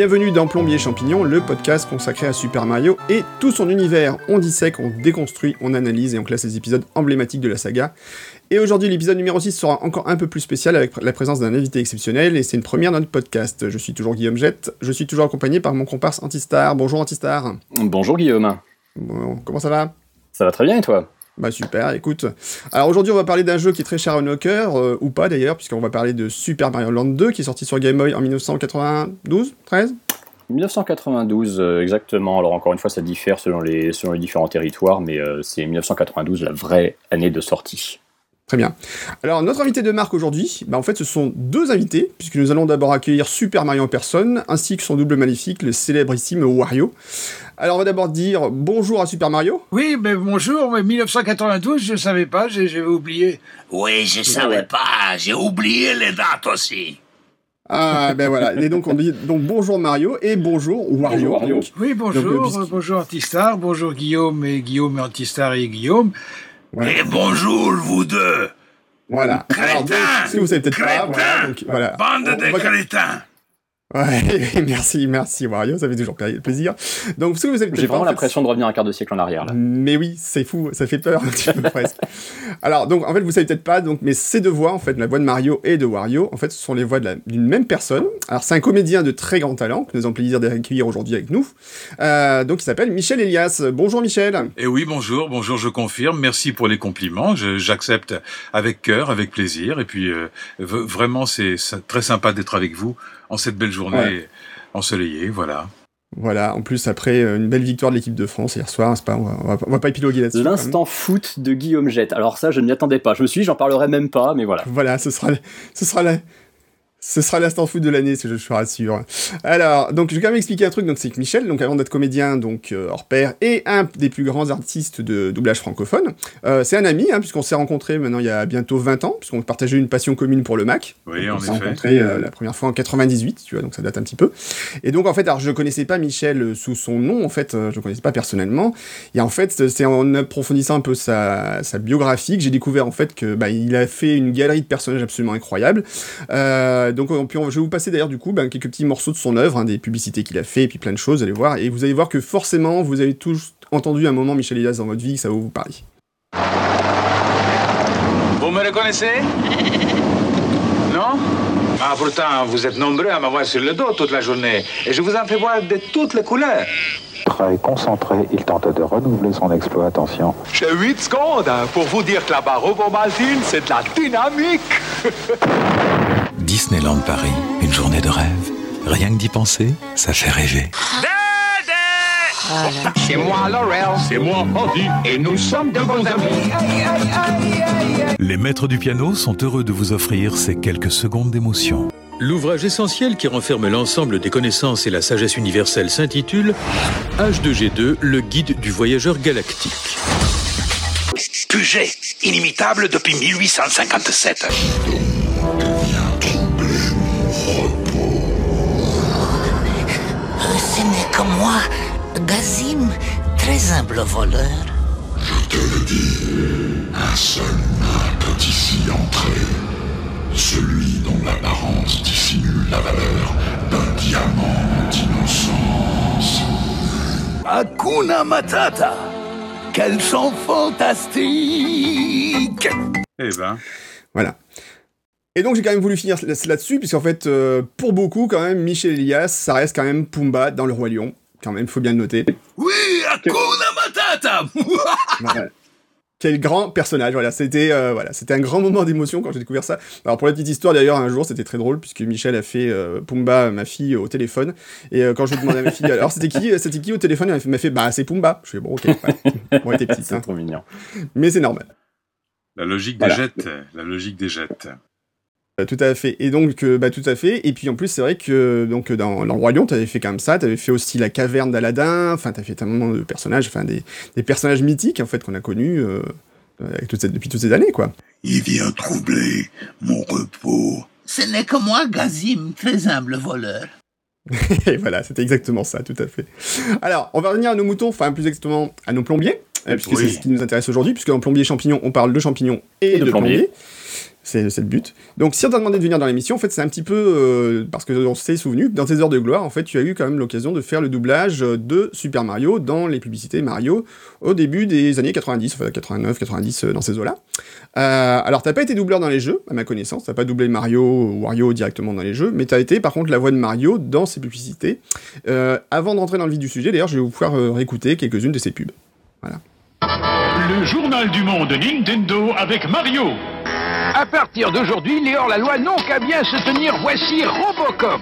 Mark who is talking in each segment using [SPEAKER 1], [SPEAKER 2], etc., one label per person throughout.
[SPEAKER 1] Bienvenue dans Plombier Champignon, le podcast consacré à Super Mario et tout son univers. On dissèque, on déconstruit, on analyse et on classe les épisodes emblématiques de la saga. Et aujourd'hui, l'épisode numéro 6 sera encore un peu plus spécial avec la présence d'un invité exceptionnel et c'est une première dans notre podcast. Je suis toujours Guillaume Jette, je suis toujours accompagné par mon comparse Antistar. Bonjour Antistar.
[SPEAKER 2] Bonjour Guillaume.
[SPEAKER 1] Bon, comment ça va?
[SPEAKER 2] Ça va très bien et toi?
[SPEAKER 1] Bah super, écoute. Alors aujourd'hui on va parler d'un jeu qui est très cher à nos cœurs, euh, ou pas d'ailleurs, puisqu'on va parler de Super Mario Land 2 qui est sorti sur Game Boy en 1992, 13
[SPEAKER 2] 1992 euh, exactement. Alors encore une fois ça diffère selon les, selon les différents territoires, mais euh, c'est 1992 la vraie année de sortie.
[SPEAKER 1] Très bien. Alors, notre invité de marque aujourd'hui, bah, en fait, ce sont deux invités, puisque nous allons d'abord accueillir Super Mario en personne, ainsi que son double maléfique, le célébrissime Wario. Alors, on va d'abord dire bonjour à Super Mario.
[SPEAKER 3] Oui, mais bonjour, mais 1992, je savais pas, j'avais oublié.
[SPEAKER 4] Oui, je savais pas, j'ai oublié les dates aussi.
[SPEAKER 1] Ah, ben voilà. Et donc, on dit donc bonjour Mario et bonjour Wario.
[SPEAKER 3] Oui, bonjour, bonjour Antistar, bonjour Guillaume et Guillaume et Antistar et Guillaume.
[SPEAKER 4] Et bonjour, vous deux
[SPEAKER 1] Voilà.
[SPEAKER 4] Alors,
[SPEAKER 1] si vous savez peut-être pas, voilà, donc, voilà.
[SPEAKER 4] Bande de crétins
[SPEAKER 1] Ouais, merci, merci Wario, ça fait toujours plaisir. Donc,
[SPEAKER 2] ce que vous avez J'ai vraiment l'impression de revenir un quart de siècle en arrière, là.
[SPEAKER 1] Mais oui, c'est fou, ça fait peur un petit peu presque. Alors, donc, en fait, vous savez peut-être pas, donc, mais ces deux voix, en fait, la voix de Mario et de Wario, en fait, ce sont les voix d'une même personne. Alors, c'est un comédien de très grand talent, que nous avons le plaisir d'accueillir aujourd'hui avec nous. Euh, donc, il s'appelle Michel Elias. Bonjour Michel.
[SPEAKER 5] Eh oui, bonjour, bonjour, je confirme. Merci pour les compliments. J'accepte avec cœur, avec plaisir. Et puis, euh, vraiment, c'est très sympa d'être avec vous en cette belle journée ensoleillée, voilà.
[SPEAKER 1] Voilà, en plus après euh, une belle victoire de l'équipe de France hier soir, pas, on, va, va, pas épiloguer là-dessus.
[SPEAKER 2] L'instant foot de Guillaume Jette. Alors ça, je ne m'y attendais pas. Je me suis dit, j'en parlerai même pas, mais voilà.
[SPEAKER 1] Voilà, ce sera, ce sera là. Ce sera l'instant foot de l'année, je, je rassure. Alors, donc je vais quand même expliquer un truc. Donc c'est que Michel, donc avant d'être comédien, donc euh, hors pair, et un des plus grands artistes de doublage francophone. Euh, c'est un ami, hein, puisqu'on s'est rencontrés maintenant il y a bientôt 20 ans, puisqu'on partageait une passion commune pour le Mac.
[SPEAKER 5] Oui,
[SPEAKER 1] on s'est rencontrés euh, la première fois en 98, tu vois, donc ça date un petit peu. Et donc en fait, alors je connaissais pas Michel sous son nom, en fait, je le connaissais pas personnellement. Et en fait, c'est en approfondissant un peu sa, sa biographie que j'ai découvert en fait que bah, il a fait une galerie de personnages absolument incroyable. Euh, euh, donc je vais vous passer d'ailleurs du coup ben, quelques petits morceaux de son œuvre, hein, des publicités qu'il a fait, et puis plein de choses, allez voir. Et vous allez voir que forcément, vous avez tous entendu un moment Michel Elias dans votre vie, ça va vous parler.
[SPEAKER 6] Vous me reconnaissez? Non? Ah, pourtant, vous êtes nombreux à m'avoir sur le dos toute la journée. Et je vous en fais voir de toutes les couleurs.
[SPEAKER 7] Très concentré, il tente de renouveler son exploit. Attention.
[SPEAKER 6] J'ai 8 secondes pour vous dire que la barre au c'est de la dynamique.
[SPEAKER 8] Disneyland Paris, une journée de rêve. Rien que d'y penser, ça fait rêver.
[SPEAKER 6] C'est moi Laurel, c'est moi Andy, et nous sommes de bons amis.
[SPEAKER 8] Les maîtres du piano sont heureux de vous offrir ces quelques secondes d'émotion.
[SPEAKER 9] L'ouvrage essentiel qui renferme l'ensemble des connaissances et la sagesse universelle s'intitule H2G2, le guide du voyageur galactique.
[SPEAKER 4] Puget, inimitable depuis 1857.
[SPEAKER 10] Ce moi, Gazim, très humble voleur.
[SPEAKER 11] Je te le dis, un seul nain peut ici entrer. Celui dont l'apparence dissimule la valeur d'un diamant d'innocence.
[SPEAKER 4] Hakuna Matata Quel chant fantastique
[SPEAKER 5] Eh ben.
[SPEAKER 1] Voilà. Et donc j'ai quand même voulu finir là-dessus, puisqu'en fait, euh, pour beaucoup, quand même, Michel Elias, ça reste quand même Pumba dans Le Roi Lion. Quand même, faut bien le noter.
[SPEAKER 4] Oui, Hakuna Matata
[SPEAKER 1] Quel grand personnage, voilà, c'était euh, voilà, c'était un grand moment d'émotion quand j'ai découvert ça. Alors pour la petite histoire d'ailleurs, un jour c'était très drôle puisque Michel a fait euh, Pumba, ma fille, au téléphone et quand je demandais à ma fille, alors c'était qui, c'était qui au téléphone, elle m'a fait, bah c'est Pumba. Je fais bon ok, ouais. bon, était petite,
[SPEAKER 2] c'est hein. trop mignon.
[SPEAKER 1] Mais c'est normal.
[SPEAKER 5] La logique des jettes, la logique des jettes.
[SPEAKER 1] Bah, tout à fait. Et donc, euh, bah, tout à fait. Et puis, en plus, c'est vrai que donc dans, dans le Roi Lion, t'avais fait quand même ça. T'avais fait aussi la caverne d'Aladin. Enfin, t'as fait tellement de personnages, enfin, des, des, personnages mythiques, en fait, qu'on a connus euh, avec depuis toutes ces années, quoi.
[SPEAKER 11] Il vient troubler mon repos.
[SPEAKER 10] Ce n'est que moi, Gazim, très humble voleur.
[SPEAKER 1] Et voilà, c'était exactement ça, tout à fait. Alors, on va revenir à nos moutons, enfin, plus exactement à nos plombiers, euh, puisque c'est ce qui nous intéresse aujourd'hui, puisque dans plombier champignon, on parle de champignons et, de, plombiers. C'est le but. Donc, si on t'a demandé de venir dans l'émission, en fait, c'est un petit peu euh, parce que on s'est souvenu que dans tes heures de gloire, en fait, tu as eu quand même l'occasion de faire le doublage de Super Mario dans les publicités Mario au début des années 90, enfin 89, 90, dans ces eaux-là. Euh, alors, t'as pas été doubleur dans les jeux, à ma connaissance, t'as pas doublé Mario ou Wario directement dans les jeux, mais t'as été par contre la voix de Mario dans ces publicités. Euh, avant de rentrer dans le vif du sujet, d'ailleurs, je vais vous pouvoir euh, réécouter quelques-unes de ces pubs. Voilà.
[SPEAKER 12] Le journal du monde Nintendo avec Mario.
[SPEAKER 13] À partir d'aujourd'hui, les hors-la-loi n'ont qu'à bien se tenir. Voici Robocop.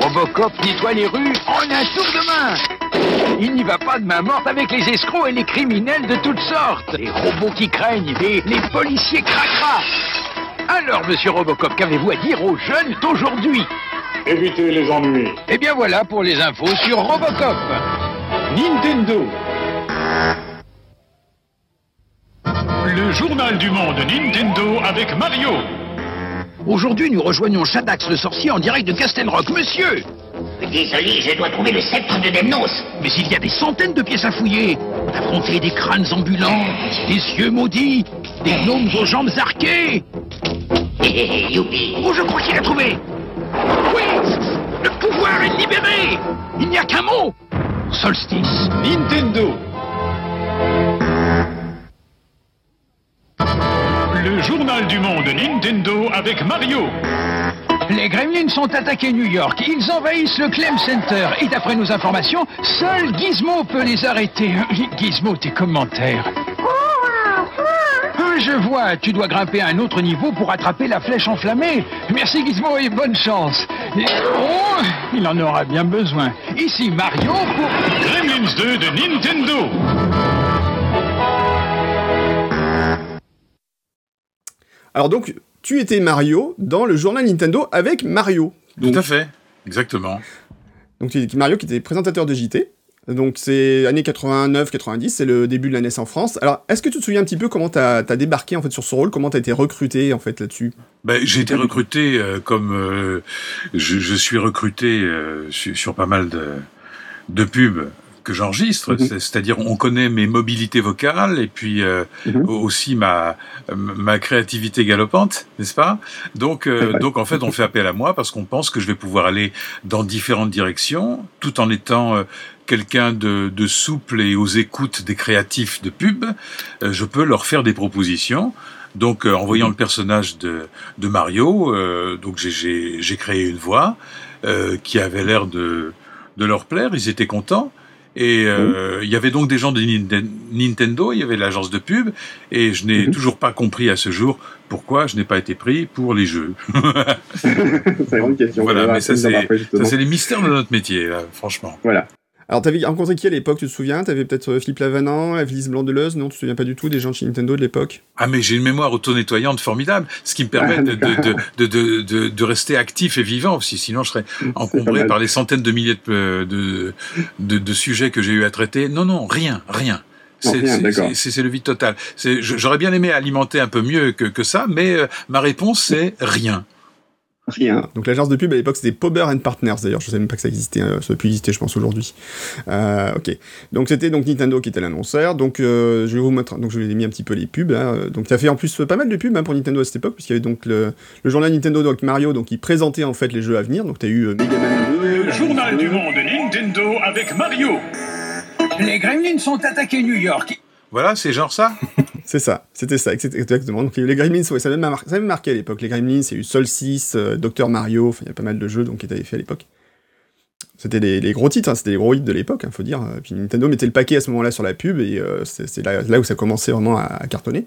[SPEAKER 13] Robocop nettoie les rues en un tour de main. Il n'y va pas de main morte avec les escrocs et les criminels de toutes sortes. Les robots qui craignent, les, les policiers cracra. Alors, monsieur Robocop, qu'avez-vous à dire aux jeunes d'aujourd'hui?
[SPEAKER 14] Évitez les ennuis.
[SPEAKER 13] Eh bien voilà pour les infos sur Robocop.
[SPEAKER 12] Nintendo. Le journal du monde Nintendo avec Mario.
[SPEAKER 13] Aujourd'hui, nous rejoignons Shadax le sorcier en direct de Castle Rock. Monsieur
[SPEAKER 4] Désolé, je dois trouver le sceptre de Demnos.
[SPEAKER 13] Mais il y a des centaines de pièces à fouiller. Affronter des crânes ambulants, des yeux maudits, des gnomes aux jambes arquées.
[SPEAKER 4] Youpi.
[SPEAKER 13] Oh, je crois qu'il a trouvé. Oui Le pouvoir est libéré Il n'y a qu'un mot Solstice.
[SPEAKER 12] Nintendo. Le journal du monde Nintendo avec Mario.
[SPEAKER 13] Les Gremlins sont attaqués New York. Ils envahissent le Clem Center. Et d'après nos informations, seul Gizmo peut les arrêter. Gizmo, tes commentaires. Je vois, tu dois grimper à un autre niveau pour attraper la flèche enflammée. Merci Gizmo et bonne chance. Et- Oh, il en aura bien besoin. Ici Mario pour...
[SPEAKER 12] Gremlins 2 de Nintendo.
[SPEAKER 1] Alors donc, tu étais Mario dans le journal Nintendo avec Mario.
[SPEAKER 5] Tout à fait, exactement.
[SPEAKER 1] Donc tu étais Mario qui était présentateur de JT. Donc c'est années 89-90, c'est le début de la NES en France. Alors est-ce que tu te souviens un petit peu comment t'as as débarqué en fait sur ce rôle, comment t'as été recruté en fait là-dessus?
[SPEAKER 5] Ben, j'ai été recruté euh, comme euh, je, je suis recruté euh, sur, sur pas mal de, de pubs que j'enregistre,
[SPEAKER 1] Mhm.
[SPEAKER 5] C'est- c'est-à-dire on connaît mes mobilités vocales et puis euh,
[SPEAKER 1] Mhm.
[SPEAKER 5] aussi ma ma créativité galopante, n'est-ce pas? Donc euh, donc en fait on fait appel à moi parce qu'on pense que je vais pouvoir aller dans différentes directions tout en étant euh, quelqu'un de, de souple et aux écoutes des créatifs de pub, euh, je peux leur faire des propositions. Donc, euh, en voyant le personnage de, de Mario, euh, donc j'ai- créé une voix euh, qui avait l'air de, de leur plaire. Ils étaient contents. Et euh, il y avait donc des gens de Ninten- Nintendo, il y avait l'agence de pub, et je n'ai toujours pas compris à ce jour pourquoi je n'ai pas été pris pour les jeux.
[SPEAKER 1] C'est une grande question.
[SPEAKER 5] voilà, mais ça c'est ça, c'est les mystères de notre métier, là, franchement.
[SPEAKER 1] Voilà. Alors t'avais rencontré qui à l'époque, tu te souviens? T'avais peut-être euh, Philippe Lavanant, Evelyse Blanc-Deleuze, non? Tu te souviens pas du tout des gens de chez Nintendo de l'époque?
[SPEAKER 5] Ah mais j'ai une mémoire auto-nettoyante formidable, ce qui me permet
[SPEAKER 1] Ah,
[SPEAKER 5] de, de, de, de, de, de rester actif et vivant, que sinon je serais encombré par les centaines de milliers de, de, de, sujets que j'ai eu à traiter. Non, non, rien, rien. C'est le vide total. J'aurais bien aimé alimenter un peu mieux que, que ça, mais euh, ma réponse c'est rien.
[SPEAKER 1] Rien. Donc l'agence de pub à l'époque c'était Pober and Partners d'ailleurs, je savais même pas que ça existait, euh, ça peut exister je pense aujourd'hui. Euh, ok. Donc c'était donc Nintendo qui était l'annonceur, donc euh, je vais vous mettre, donc je vous ai mis un petit peu les pubs. Hein. Donc tu as fait en plus pas mal de pubs hein, pour Nintendo à cette époque, puisqu'il y avait donc le, le journal Nintendo donc Mario, donc qui présentait en fait les jeux à venir. Donc tu as eu euh, Mega Man 2,
[SPEAKER 12] Le journal du monde Nintendo avec Mario.
[SPEAKER 13] Les Gremlins sont attaqués New York.
[SPEAKER 5] Voilà, c'est genre ça
[SPEAKER 1] C'est ça, c'était ça, ex- exactement. Donc il y a eu les Gremlins, ouais, ça avait mar- ça avait marqué à l'époque. Les Gremlins, il y a eu Sol 6, euh, Dr Mario, enfin il y a pas mal de jeux donc, qui étaient faits à l'époque. C'était les, les gros titres, hein, c'était les gros hits de l'époque, il faut dire. Puis Nintendo mettait le paquet à ce moment-là sur la pub et euh, c'est là, là où ça commençait vraiment à, à cartonner.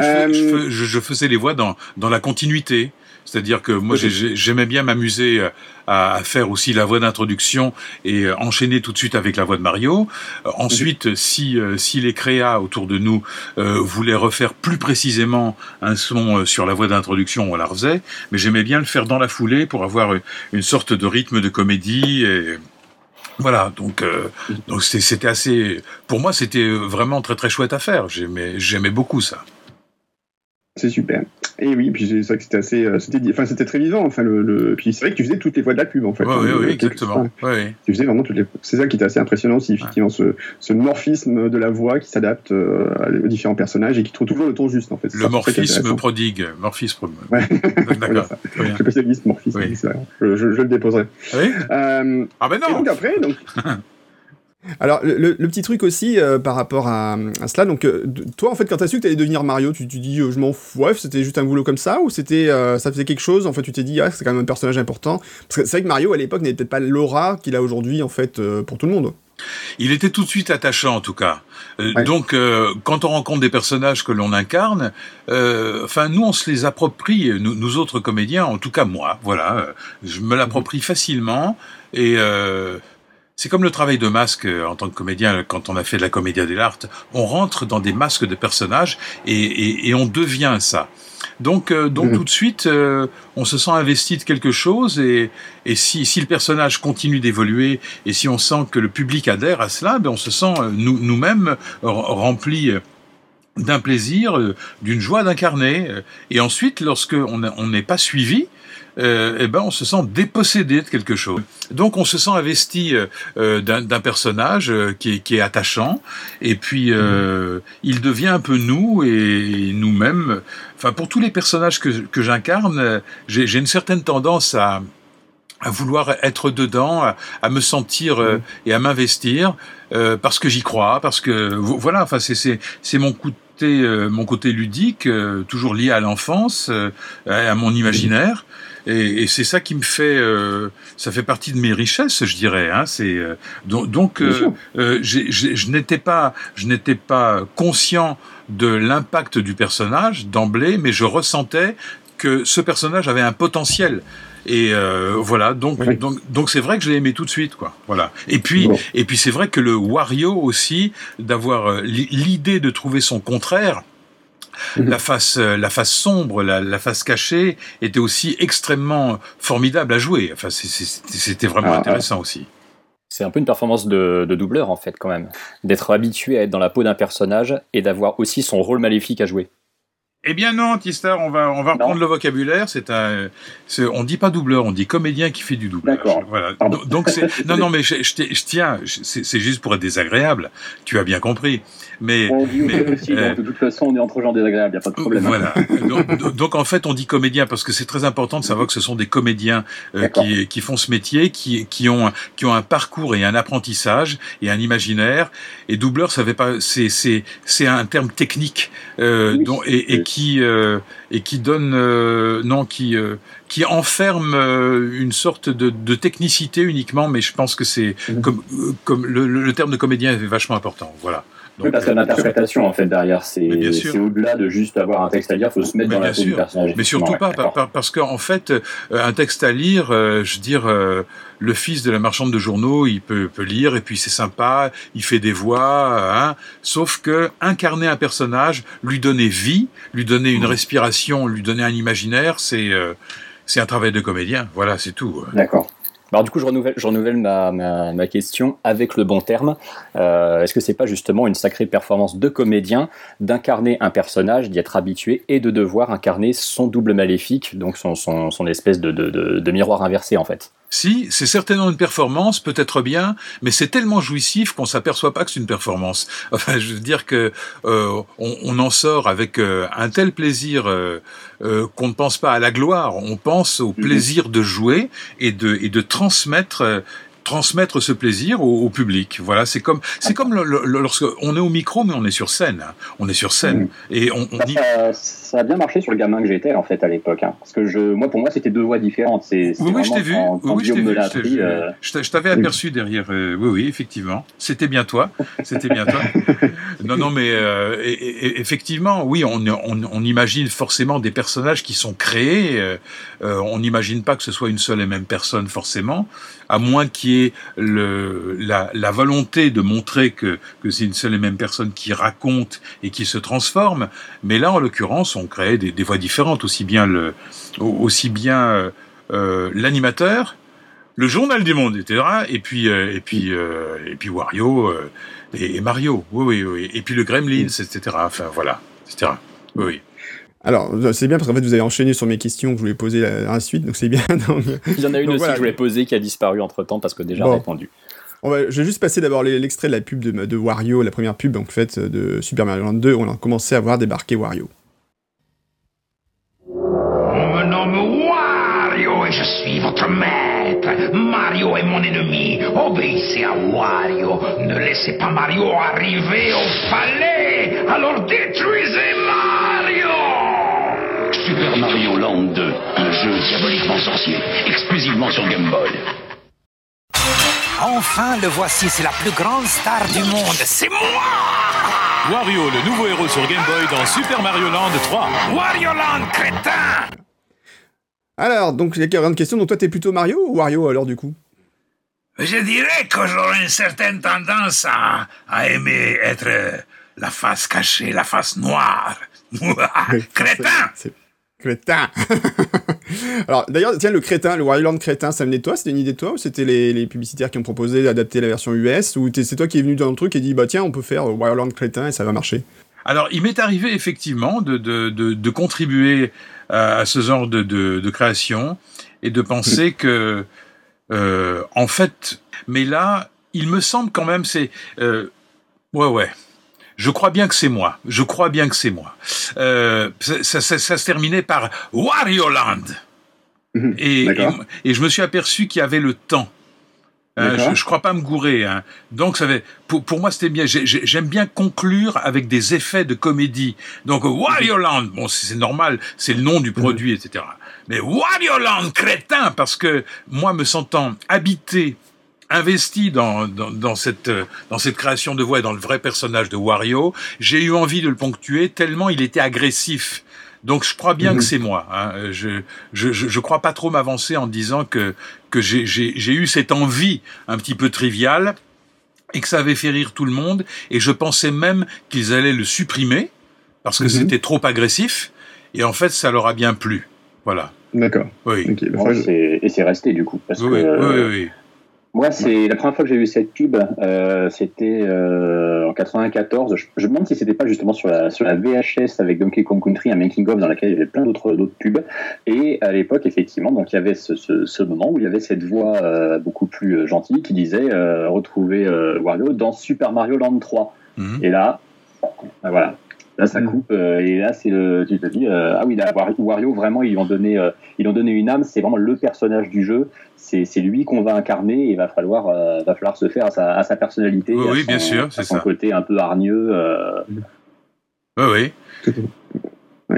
[SPEAKER 5] je,
[SPEAKER 1] Euh,
[SPEAKER 5] je je- je faisais les voix dans, dans la continuité. C'est-à-dire que moi, j'ai- j'ai- j'aimais bien m'amuser euh, à, faire aussi la voix d'introduction et euh, enchaîner tout de suite avec la voix de Mario. Euh, ensuite, si, euh, si les créas autour de nous euh, voulaient refaire plus précisément un son sur la voix d'introduction, on la refaisait. Mais j'aimais bien le faire dans la foulée pour avoir une sorte de rythme de comédie. Et, voilà, donc euh, donc c'était c'était assez. Pour moi, c'était vraiment très très chouette à faire. J'aimais j'aimais beaucoup ça.
[SPEAKER 1] C'est super. Et oui, puis c'est vrai que c'était assez, euh, c'était, enfin c'était très vivant. Enfin le, le... puis c'est vrai que tu faisais toutes les voix de la pub en fait.
[SPEAKER 5] Ouais,
[SPEAKER 1] hein,
[SPEAKER 5] oui,
[SPEAKER 1] le-
[SPEAKER 5] oui, exactement. Ouais, ouais.
[SPEAKER 1] Tu faisais vraiment toutes les. C'est ça qui était assez impressionnant aussi, effectivement, ce, ce morphisme de la voix qui s'adapte euh, aux différents personnages et qui trouve toujours le ton juste en fait.
[SPEAKER 5] Le
[SPEAKER 1] ça,
[SPEAKER 5] morphisme prodigue. Morphisme.
[SPEAKER 1] Ouais.
[SPEAKER 5] D'accord. Bien.
[SPEAKER 1] Je suis spécialiste morphisme,
[SPEAKER 5] Oui.
[SPEAKER 1] Je, je- je le déposerai.
[SPEAKER 5] Oui
[SPEAKER 1] Euh,
[SPEAKER 5] ah ben non
[SPEAKER 1] et donc après, donc,
[SPEAKER 15] Alors, le, petit truc aussi euh, par rapport à, à cela, donc, euh, toi, en fait, quand t'as su que t'allais devenir Mario, tu, tu dis, euh, je m'en fous, ouais, c'était juste un boulot comme ça, ou c'était, ça faisait quelque chose, en fait, tu t'es dit, ah, c'est quand même un personnage important. Parce que c'est vrai que Mario, à l'époque, n'avait peut-être pas l'aura qu'il a aujourd'hui, en fait, pour tout le monde.
[SPEAKER 5] Il était tout de suite attachant en tout cas. Euh, Donc euh, quand on rencontre des personnages que l'on incarne, euh, enfin nous on se les approprie, nous, nous autres comédiens, en tout cas moi, voilà, je me l'approprie facilement et c'est comme le travail de masque euh, en tant que comédien quand on a fait de la comédia dell'arte, on rentre dans des masques de personnages et, et, et on devient ça. Donc, euh, donc tout de suite, euh, on se sent investi de quelque chose et, et si, si le personnage continue d'évoluer et si on sent que le public adhère à cela, ben on se sent euh, nous, nous-mêmes r- remplis euh, d'un plaisir, euh, d'une joie d'incarner. euh, Et ensuite, lorsque on n'est pas suivi, euh, eh ben on se sent dépossédé de quelque chose. Donc on se sent investi euh, euh, d'un d'un personnage euh, qui, est, qui est attachant, et puis euh, il devient un peu nous et nous-mêmes. Enfin, pour tous les personnages que, que j'incarne, j'ai j'ai une certaine tendance à à vouloir être dedans, à, à me sentir euh, et à m'investir euh, parce que j'y crois, parce que vo- voilà, enfin c'est c'est c'est mon côté euh, mon côté ludique, euh, toujours lié à l'enfance, euh, à mon imaginaire. Et, et c'est ça qui me fait, euh, ça fait partie de mes richesses, je dirais. Hein, c'est euh, donc, euh, euh, j'ai- j'ai- je n'étais pas, je n'étais pas conscient de l'impact du personnage d'emblée, mais je ressentais que ce personnage avait un potentiel. Et euh, voilà, donc donc donc c'est vrai que je l'ai aimé tout de suite, quoi. Voilà. Et puis et puis c'est vrai que le Wario aussi d'avoir euh, l'i- l'idée de trouver son contraire. La face, euh, la face sombre, la, la face cachée était aussi extrêmement formidable à jouer. Enfin, c'était vraiment
[SPEAKER 2] Ah,
[SPEAKER 5] intéressant aussi.
[SPEAKER 2] C'est un peu une performance de, de doubleur en fait quand même, d'être habitué à être dans la peau d'un personnage et d'avoir aussi son rôle maléfique à jouer.
[SPEAKER 5] Eh bien non, Tistar, on va on va reprendre le vocabulaire. C'est un, on dit pas doubleur, on dit comédien qui fait du doublage. Voilà. Donc- Donc c'est non non mais je, je, t'ai- je tiens, c'est juste pour être désagréable. Tu as bien compris. Mais,
[SPEAKER 2] On dit
[SPEAKER 5] mais,
[SPEAKER 2] aussi,
[SPEAKER 5] euh,
[SPEAKER 2] donc, de toute façon on est entre gens désagréables, il n'y a pas de problème.
[SPEAKER 5] Voilà. donc, en fait, on dit comédien parce que c'est très important de savoir que ce sont des comédiens euh, qui, qui font ce métier, qui, qui ont qui ont un parcours et un apprentissage et un imaginaire. Et doubleur, ça fait pas, c'est c'est c'est un terme technique euh, dont, et, et qui euh, et qui donne euh, non qui euh, qui enferme euh, une sorte de, de technicité uniquement. Mais je pense que c'est comme euh, comme le, le- le terme de comédien est vachement important. Voilà.
[SPEAKER 2] Oui, parce qu'il y a l'interprétation en fait derrière, c'est
[SPEAKER 5] bien sûr.
[SPEAKER 2] c'est au-delà de juste avoir un texte à dire, il faut se mettre
[SPEAKER 5] Mais
[SPEAKER 2] dans la peau du personnage.
[SPEAKER 5] mais surtout
[SPEAKER 2] Ouais,
[SPEAKER 5] pas par- parce qu'en fait, euh, un texte à lire, euh, je veux dire, euh, le fils de la marchande de journaux, il peut, peut lire et puis c'est sympa, il fait des voix, hein, sauf que incarner un personnage, lui donner vie, lui donner une respiration, lui donner un imaginaire, c'est euh, c'est un travail de comédien. Voilà, c'est tout.
[SPEAKER 2] D'accord. Alors du coup, je renouvelle, ma, question avec le bon terme. Euh, Est-ce que c'est pas justement une sacrée performance de comédien d'incarner un personnage, d'y être habitué et de devoir incarner son double maléfique, donc son, espèce de miroir inversé en fait?
[SPEAKER 5] Si, c'est certainement une performance, peut-être bien, mais c'est tellement jouissif qu'on s'aperçoit pas que c'est une performance. Enfin, je veux dire que euh, on, on en sort avec euh, un tel plaisir euh, euh, qu'on ne pense pas à la gloire, on pense au plaisir de jouer et de et de transmettre. Transmettre ce plaisir au, au public. Voilà, c'est comme c'est comme le- le- lorsque on est au micro mais on est sur scène. On est sur scène et on, on y-
[SPEAKER 2] ça, ça a bien marché sur le gamin que j'étais en fait à l'époque, hein. parce que je, moi pour moi c'était deux voix différentes. C'est
[SPEAKER 5] Oui, oui, je t'ai vu.
[SPEAKER 2] quand-
[SPEAKER 5] Oui,
[SPEAKER 2] quand
[SPEAKER 5] oui, je t'ai vu.
[SPEAKER 2] appris, euh,
[SPEAKER 5] Je t'a- je t'avais aperçu derrière. euh, oui, oui, effectivement. C'était bien toi. C'était bien toi. Non, non, mais euh, et- et- effectivement, oui, on, on, on imagine forcément des personnages qui sont créés. euh, on n'imagine pas que ce soit une seule et même personne forcément, à moins qu'il y ait la, volonté de montrer que, c'est une seule et même personne qui raconte et qui se transforme. Mais là, en l'occurrence, on crée des, voix différentes, aussi bien euh, euh, l'animateur, le journal du monde, etc. Et puis euh, et puis et puis Wario et, Mario, oui. Et puis le Gremlins, etc. Enfin voilà, etc. Oui oui.
[SPEAKER 1] Alors, c'est bien parce qu'en fait, vous avez enchaîné sur mes questions que je voulais poser à la suite, donc c'est bien.
[SPEAKER 2] Il y en a une aussi que je voulais poser qui a disparu entre temps parce que déjà répondu.
[SPEAKER 1] On va, je vais juste passer d'abord l'extrait de la pub de, de, Wario, la première pub en fait de Super Mario Land 2, où on a commencé à voir débarquer Wario.
[SPEAKER 16] On me nomme Wario et je suis votre maître. Mario est mon ennemi. Obéissez à Wario. Ne laissez pas Mario arriver au palais. Alors détruisez
[SPEAKER 17] Super Mario Land 2, un jeu diaboliquement sorcier, exclusivement sur Game Boy.
[SPEAKER 18] Enfin, le voici, c'est la plus grande star du monde, c'est moi
[SPEAKER 8] Wario, le nouveau héros sur Game Boy dans Super Mario Land 3.
[SPEAKER 16] Wario Land, crétin
[SPEAKER 1] Alors, donc, il y a une question, donc toi, t'es plutôt Mario ou Wario, alors, du coup?
[SPEAKER 4] Je dirais que j'aurais une certaine tendance à, à aimer être la face cachée, la face noire. crétin
[SPEAKER 1] Crétin. Alors, d'ailleurs, tiens, le crétin, le Wario Land crétin, ça venait de toi? C'était une idée de toi Ou c'était les, les, publicitaires qui ont proposé d'adapter la version US Ou c'est toi qui es venu dans le truc et dit, bah tiens, on peut faire Wario Land crétin et ça va marcher?
[SPEAKER 5] Alors, il m'est arrivé effectivement de, de, de, de contribuer à, ce genre de, de, création et de penser que, euh, en fait, mais là, il me semble quand même, c'est... Euh, ouais, ouais. Je crois bien que c'est moi. Je crois bien que c'est moi. Euh, ça, ça, ça, ça, se terminait par Wario Land. Et, et, et, je me suis aperçu qu'il y avait le temps. Euh, je, je crois pas me gourer. Hein. Donc, ça pour, pour moi, c'était bien. J'aime bien conclure avec des effets de comédie. Donc, Wario Land, bon, c'est normal, c'est le nom du produit, etc. Mais Wario Land, crétin, parce que moi, me sentant habité investi dans, dans, dans, cette, dans cette création de voix et dans le vrai personnage de Wario, j'ai eu envie de le ponctuer tellement il était agressif. Donc je crois bien que c'est moi. Hein. Je, je, je, crois pas trop m'avancer en disant que, que j'ai eu cette envie un petit peu triviale et que ça avait fait rire tout le monde. Et je pensais même qu'ils allaient le supprimer parce que c'était trop agressif. Et en fait, ça leur a bien plu. Voilà.
[SPEAKER 1] D'accord.
[SPEAKER 5] Oui.
[SPEAKER 2] Et c'est resté du coup. Parce
[SPEAKER 5] oui,
[SPEAKER 2] que,
[SPEAKER 5] oui, oui.
[SPEAKER 2] Moi, c'est la première fois que j'ai vu cette pub, euh, c'était euh, en 94. Je, je, me demande si c'était pas justement sur la sur la VHS avec Donkey Kong Country, un making of dans lequel il y avait plein d'autres d'autres pubs. Et à l'époque, effectivement, donc il y avait ce, ce, ce, moment où il y avait cette voix euh, beaucoup plus gentille qui disait retrouver Wario dans Super Mario Land 3. Mm -hmm. Et là, ben voilà, Là, ça coupe euh, et là, c'est le, tu te dis, euh, ah oui, là, Wario, vraiment, ils ont donné, euh, ils ont donné une âme. C'est vraiment le personnage du jeu. C'est, c'est lui qu'on va incarner et il va falloir, euh, va falloir se faire à sa, à sa personnalité.
[SPEAKER 5] Oui, oui
[SPEAKER 2] son,
[SPEAKER 5] bien sûr, c'est
[SPEAKER 2] son
[SPEAKER 5] ça.
[SPEAKER 2] côté un peu hargneux.
[SPEAKER 5] Oui, oui.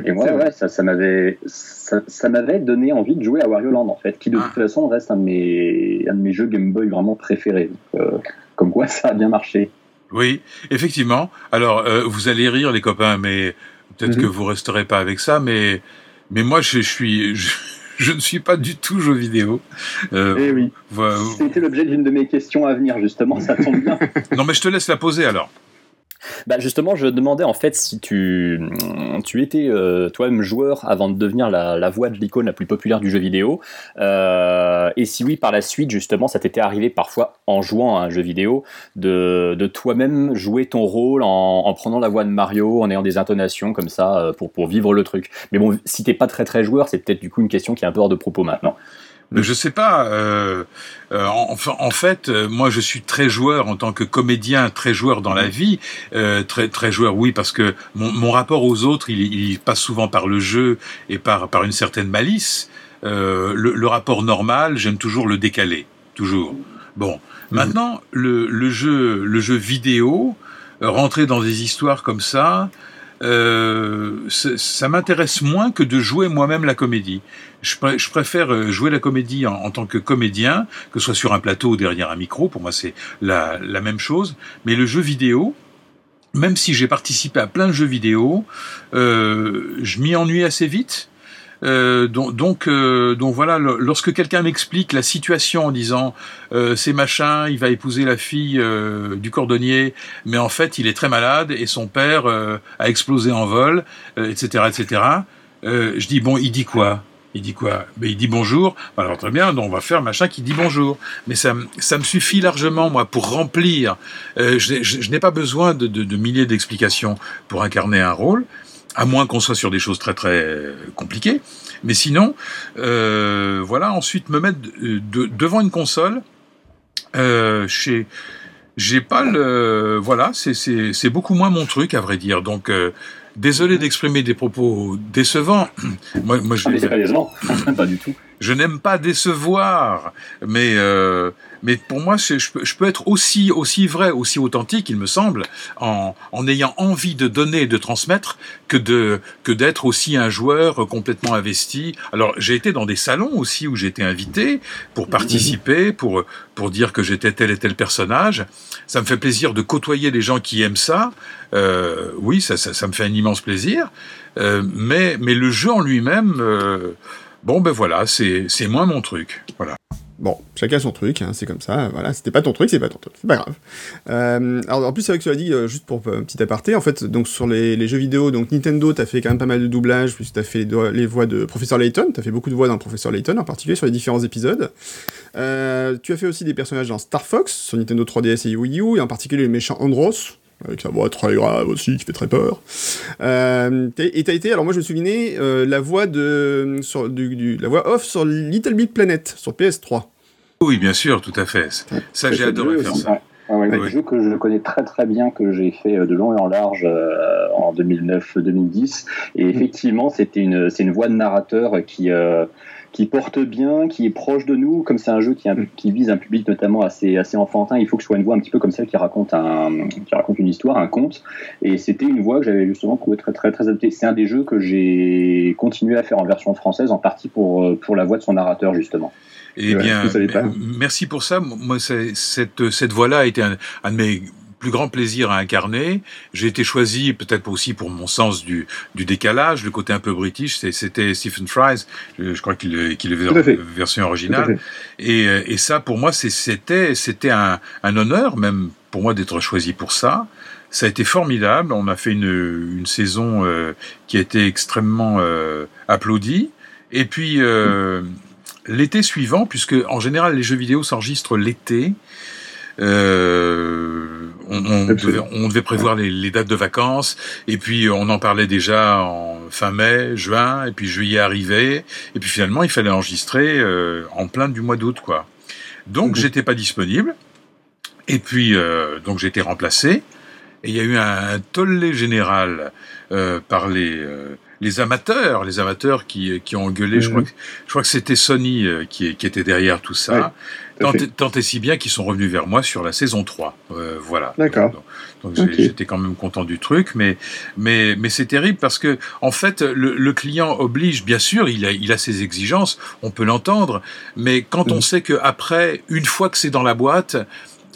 [SPEAKER 2] Et moi, ouais, ça, ça m'avait, ça, ça m'avait donné envie de jouer à Wario Land, en fait, qui de toute façon reste un de mes, un de mes jeux Game Boy vraiment préférés. Donc, comme quoi, ça a bien marché.
[SPEAKER 5] Oui, effectivement. Alors, euh, vous allez rire, les copains, mais peut-être
[SPEAKER 1] Mhm.
[SPEAKER 5] que vous resterez pas avec ça, mais mais moi, je, je suis, je, je ne suis pas du tout jeu vidéo. Euh,
[SPEAKER 2] Eh oui.
[SPEAKER 5] voilà.
[SPEAKER 2] C'était l'objet d'une de mes questions à venir, justement. Ça tombe bien.
[SPEAKER 5] Non, mais je te laisse la poser alors.
[SPEAKER 2] Bah justement, je demandais en fait si tu, tu étais euh, toi-même joueur avant de devenir la, la voix de l'icône la plus populaire du jeu vidéo, euh, et si oui, par la suite, justement, ça t'était arrivé parfois en jouant à un jeu vidéo de, de toi-même jouer ton rôle en, en, prenant la voix de Mario, en ayant des intonations comme ça euh, pour, pour vivre le truc. Mais bon, si t'es pas très très joueur, c'est peut-être du coup une question qui est un peu hors de propos maintenant.
[SPEAKER 5] Je sais pas. Euh, euh, en, en, fait, euh, moi, je suis très joueur en tant que comédien, très joueur dans la vie, euh, très très joueur, oui, parce que mon, mon rapport aux autres, il, il, passe souvent par le jeu et par par une certaine malice. Euh, le, le, rapport normal, j'aime toujours le décaler, toujours. Bon, maintenant, le, le jeu le jeu vidéo, rentrer dans des histoires comme ça. Euh, ça m'intéresse moins que de jouer moi-même la comédie. Je, pr je, préfère jouer la comédie en, en, tant que comédien, que ce soit sur un plateau ou derrière un micro. Pour moi, c'est la, la, même chose. Mais le jeu vidéo, même si j'ai participé à plein de jeux vidéo, euh, je m'y ennuie assez vite. Euh, donc, donc, euh, donc, voilà, lorsque quelqu'un m'explique la situation en disant euh, c'est machin, il va épouser la fille du cordonnier, mais en fait il est très malade et son père a explosé en vol, etc., etc. je dis bon, il dit quoi? Il dit quoi? Ben, Il dit bonjour. Alors très bien, donc on va faire machin qui dit bonjour. Mais ça, ça me suffit largement, moi, pour remplir. je, n'ai pas besoin de milliers d'explications pour incarner un rôle. À moins qu'on soit sur des choses très très compliquées. Mais sinon, euh, voilà, ensuite me mettre devant une console, euh, chez, j'ai pas le, voilà, c'est beaucoup moins mon truc à vrai dire. Donc euh, désolé d'exprimer des propos décevants.
[SPEAKER 2] moi, moi, je, ah, pas décevant, pas du tout.
[SPEAKER 5] Je n'aime pas décevoir, mais euh, mais pour moi, je, je, peux, être aussi aussi vrai, aussi authentique, il me semble, en, en ayant envie de donner et de transmettre, que de que d'être aussi un joueur complètement investi. Alors, j'ai été dans des salons aussi où été invité pour participer, pour pour dire que j'étais tel et tel personnage. Ça me fait plaisir de côtoyer des gens qui aiment ça. Euh, oui, ça, ça, ça, me fait un immense plaisir. Euh, mais mais le jeu en lui-même. Euh, Bon, ben voilà, c'est moins mon truc. Voilà.
[SPEAKER 15] Bon, chacun son truc, hein, c'est comme ça, voilà, c'était pas ton truc, c'est pas ton truc, c'est pas grave. Euh, alors en plus, c'est vrai que as dit, euh, juste pour un petit aparté, en fait, donc sur les, jeux vidéo, donc Nintendo, t'as fait quand même pas mal de doublage, puis t'as fait les, voix de Professeur Layton, t'as fait beaucoup de voix dans Professeur Layton, en particulier sur les différents épisodes. Euh, tu as fait aussi des personnages dans Star Fox, sur Nintendo 3DS et Wii U, et en particulier le méchant Andros, avec sa voix très grave aussi, qui fait très peur. Euh, et t'as été, alors moi je me souvenais, euh, la voix de, sur, du, la voix off sur Little Big Planet, sur PS3.
[SPEAKER 5] Oui, bien sûr, tout à fait. Ça, j'ai adoré faire ça.
[SPEAKER 2] Ah ouais, un jeu que je connais très très bien, que j'ai fait euh, de long et en large euh, en 2009-2010. Et effectivement, c'était une, c'est une voix de narrateur qui, euh, qui porte bien, qui est proche de nous. Comme c'est un jeu qui, qui, vise un public notamment assez, assez enfantin, il faut que ce soit une voix un petit peu comme celle qui raconte, un, qui raconte une histoire, un conte. Et c'était une voix que j'avais justement trouvé très très très adaptée. C'est un des jeux que j'ai continué à faire en version française, en partie pour, pour la voix de son narrateur justement.
[SPEAKER 5] Eh bien, merci pour ça. Moi, cette, cette voix-là a été un, un de mes plus grand plaisir à incarner. J'ai été choisi peut-être aussi pour mon sens du, du décalage, le côté un peu british. C'était Stephen Fry, je, crois qu'il qu est version originale. Et, et, ça, pour moi, c'était c'était un, un honneur même pour moi d'être choisi pour ça. Ça a été formidable. On a fait une, une saison euh, qui a été extrêmement euh, applaudie. Et puis euh, l'été suivant, puisque en général les jeux vidéo s'enregistrent l'été. Euh, on, on, devait, on, devait, prévoir les, les, dates de vacances, et puis on en parlait déjà en fin mai, juin, et puis juillet arrivait, et puis finalement il fallait enregistrer euh, en plein du mois d'août, quoi. Donc mmh. j'étais pas disponible, et puis euh, donc j'ai été remplacé, et il y a eu un, un tollé général euh, par les euh, les amateurs, les amateurs qui, qui ont gueulé. Je crois que, je crois que c'était Sony euh, qui, qui était derrière tout ça. Tant, tant, et si bien qu'ils sont revenus vers moi sur la saison 3. Euh, voilà.
[SPEAKER 15] D'accord.
[SPEAKER 5] Donc, donc j'étais quand même content du truc, mais mais mais c'est terrible parce que en fait le, le, client oblige, bien sûr, il a il a ses exigences, on peut l'entendre, mais quand on sait que après, une fois que c'est dans la boîte,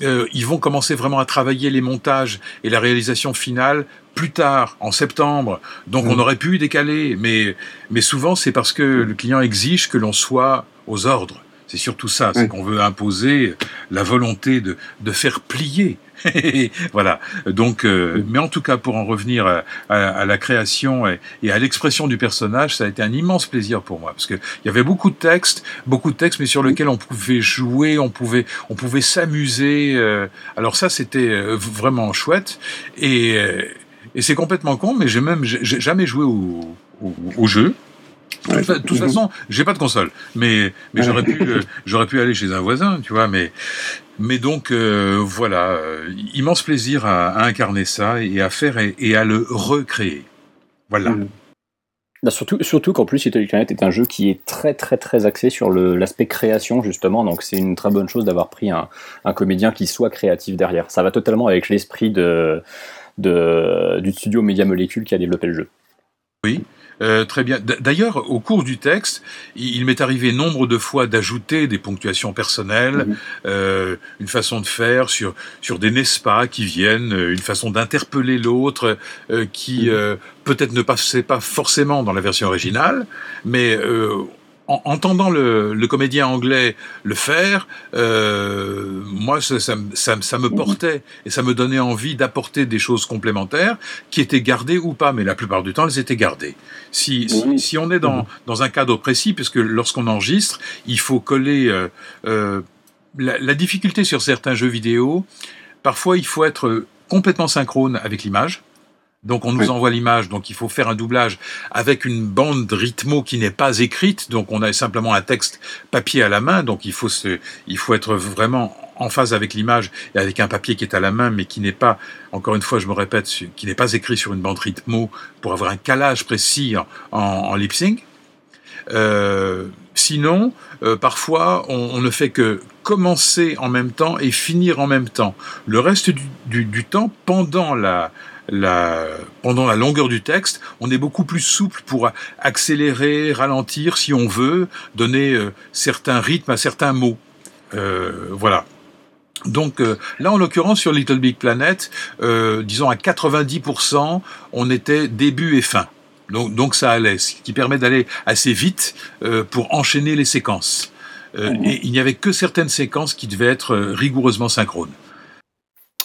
[SPEAKER 5] euh, ils vont commencer vraiment à travailler les montages et la réalisation finale plus tard, en septembre. Donc on aurait pu décaler, mais, mais souvent c'est parce que le client exige que l'on soit aux ordres. C'est surtout ça, c'est qu'on veut imposer la volonté de, de faire plier. voilà. Donc, euh, mais en tout cas, pour en revenir à, à, à la création et, et à l'expression du personnage, ça a été un immense plaisir pour moi parce que il y avait beaucoup de textes, beaucoup de textes, mais sur lesquels on pouvait jouer, on pouvait, on pouvait s'amuser. Euh, alors ça, c'était euh, vraiment chouette et et c'est complètement con, mais j'ai même j'ai jamais joué au, au, au jeu. De toute, façon, j'ai pas de console, mais mais j'aurais pu euh, j'aurais pu aller chez un voisin, tu vois, mais mais donc euh, voilà, euh, immense plaisir à, à, incarner ça et à faire et, et à le recréer. Voilà. Mmh.
[SPEAKER 2] Bah surtout, surtout qu'en plus, Little Planet est un jeu qui est très très très axé sur l'aspect création justement, donc c'est une très bonne chose d'avoir pris un, un, comédien qui soit créatif derrière. Ça va totalement avec l'esprit de, de, du studio Media Molecule qui a développé le jeu.
[SPEAKER 5] Oui, euh, très bien. D'ailleurs, au cours du texte, il, m'est arrivé nombre de fois d'ajouter des ponctuations personnelles, mmh. euh, une façon de faire sur sur des n'est-ce pas qui viennent, une façon d'interpeller l'autre euh, qui mmh. peut-être ne passait pas forcément dans la version originale, mais en entendant le, le, comédien anglais le faire, euh, moi, ça, ça, ça, ça, me portait et ça me donnait envie d'apporter des choses complémentaires qui étaient gardées ou pas, mais la plupart du temps, elles étaient gardées. Si, si, si, on est dans, dans un cadre précis, puisque lorsqu'on enregistre, il faut coller euh, euh, la, la difficulté sur certains jeux vidéo. Parfois, il faut être complètement synchrone avec l'image Donc on nous envoie l'image, donc il faut faire un doublage avec une bande rythmo qui n'est pas écrite, donc on a simplement un texte papier à la main, donc il faut se, il faut être vraiment en phase avec l'image et avec un papier qui est à la main, mais qui n'est pas, encore une fois, je me répète, qui n'est pas écrit sur une bande rythmo pour avoir un calage précis en, en lip sync. Euh, sinon, euh, parfois, on, ne fait que commencer en même temps et finir en même temps. Le reste du, du temps, pendant la, la, pendant la longueur du texte, on est beaucoup plus souple pour accélérer, ralentir si on veut, donner euh, certains rythmes à certains mots. Euh, voilà. Donc euh, là, en l'occurrence, sur Little Big Planet, disons à 90%, on était début et fin. Donc, donc ça allait, ce qui permet d'aller assez vite pour enchaîner les séquences. Et il n'y avait que certaines séquences qui devaient être rigoureusement synchrones.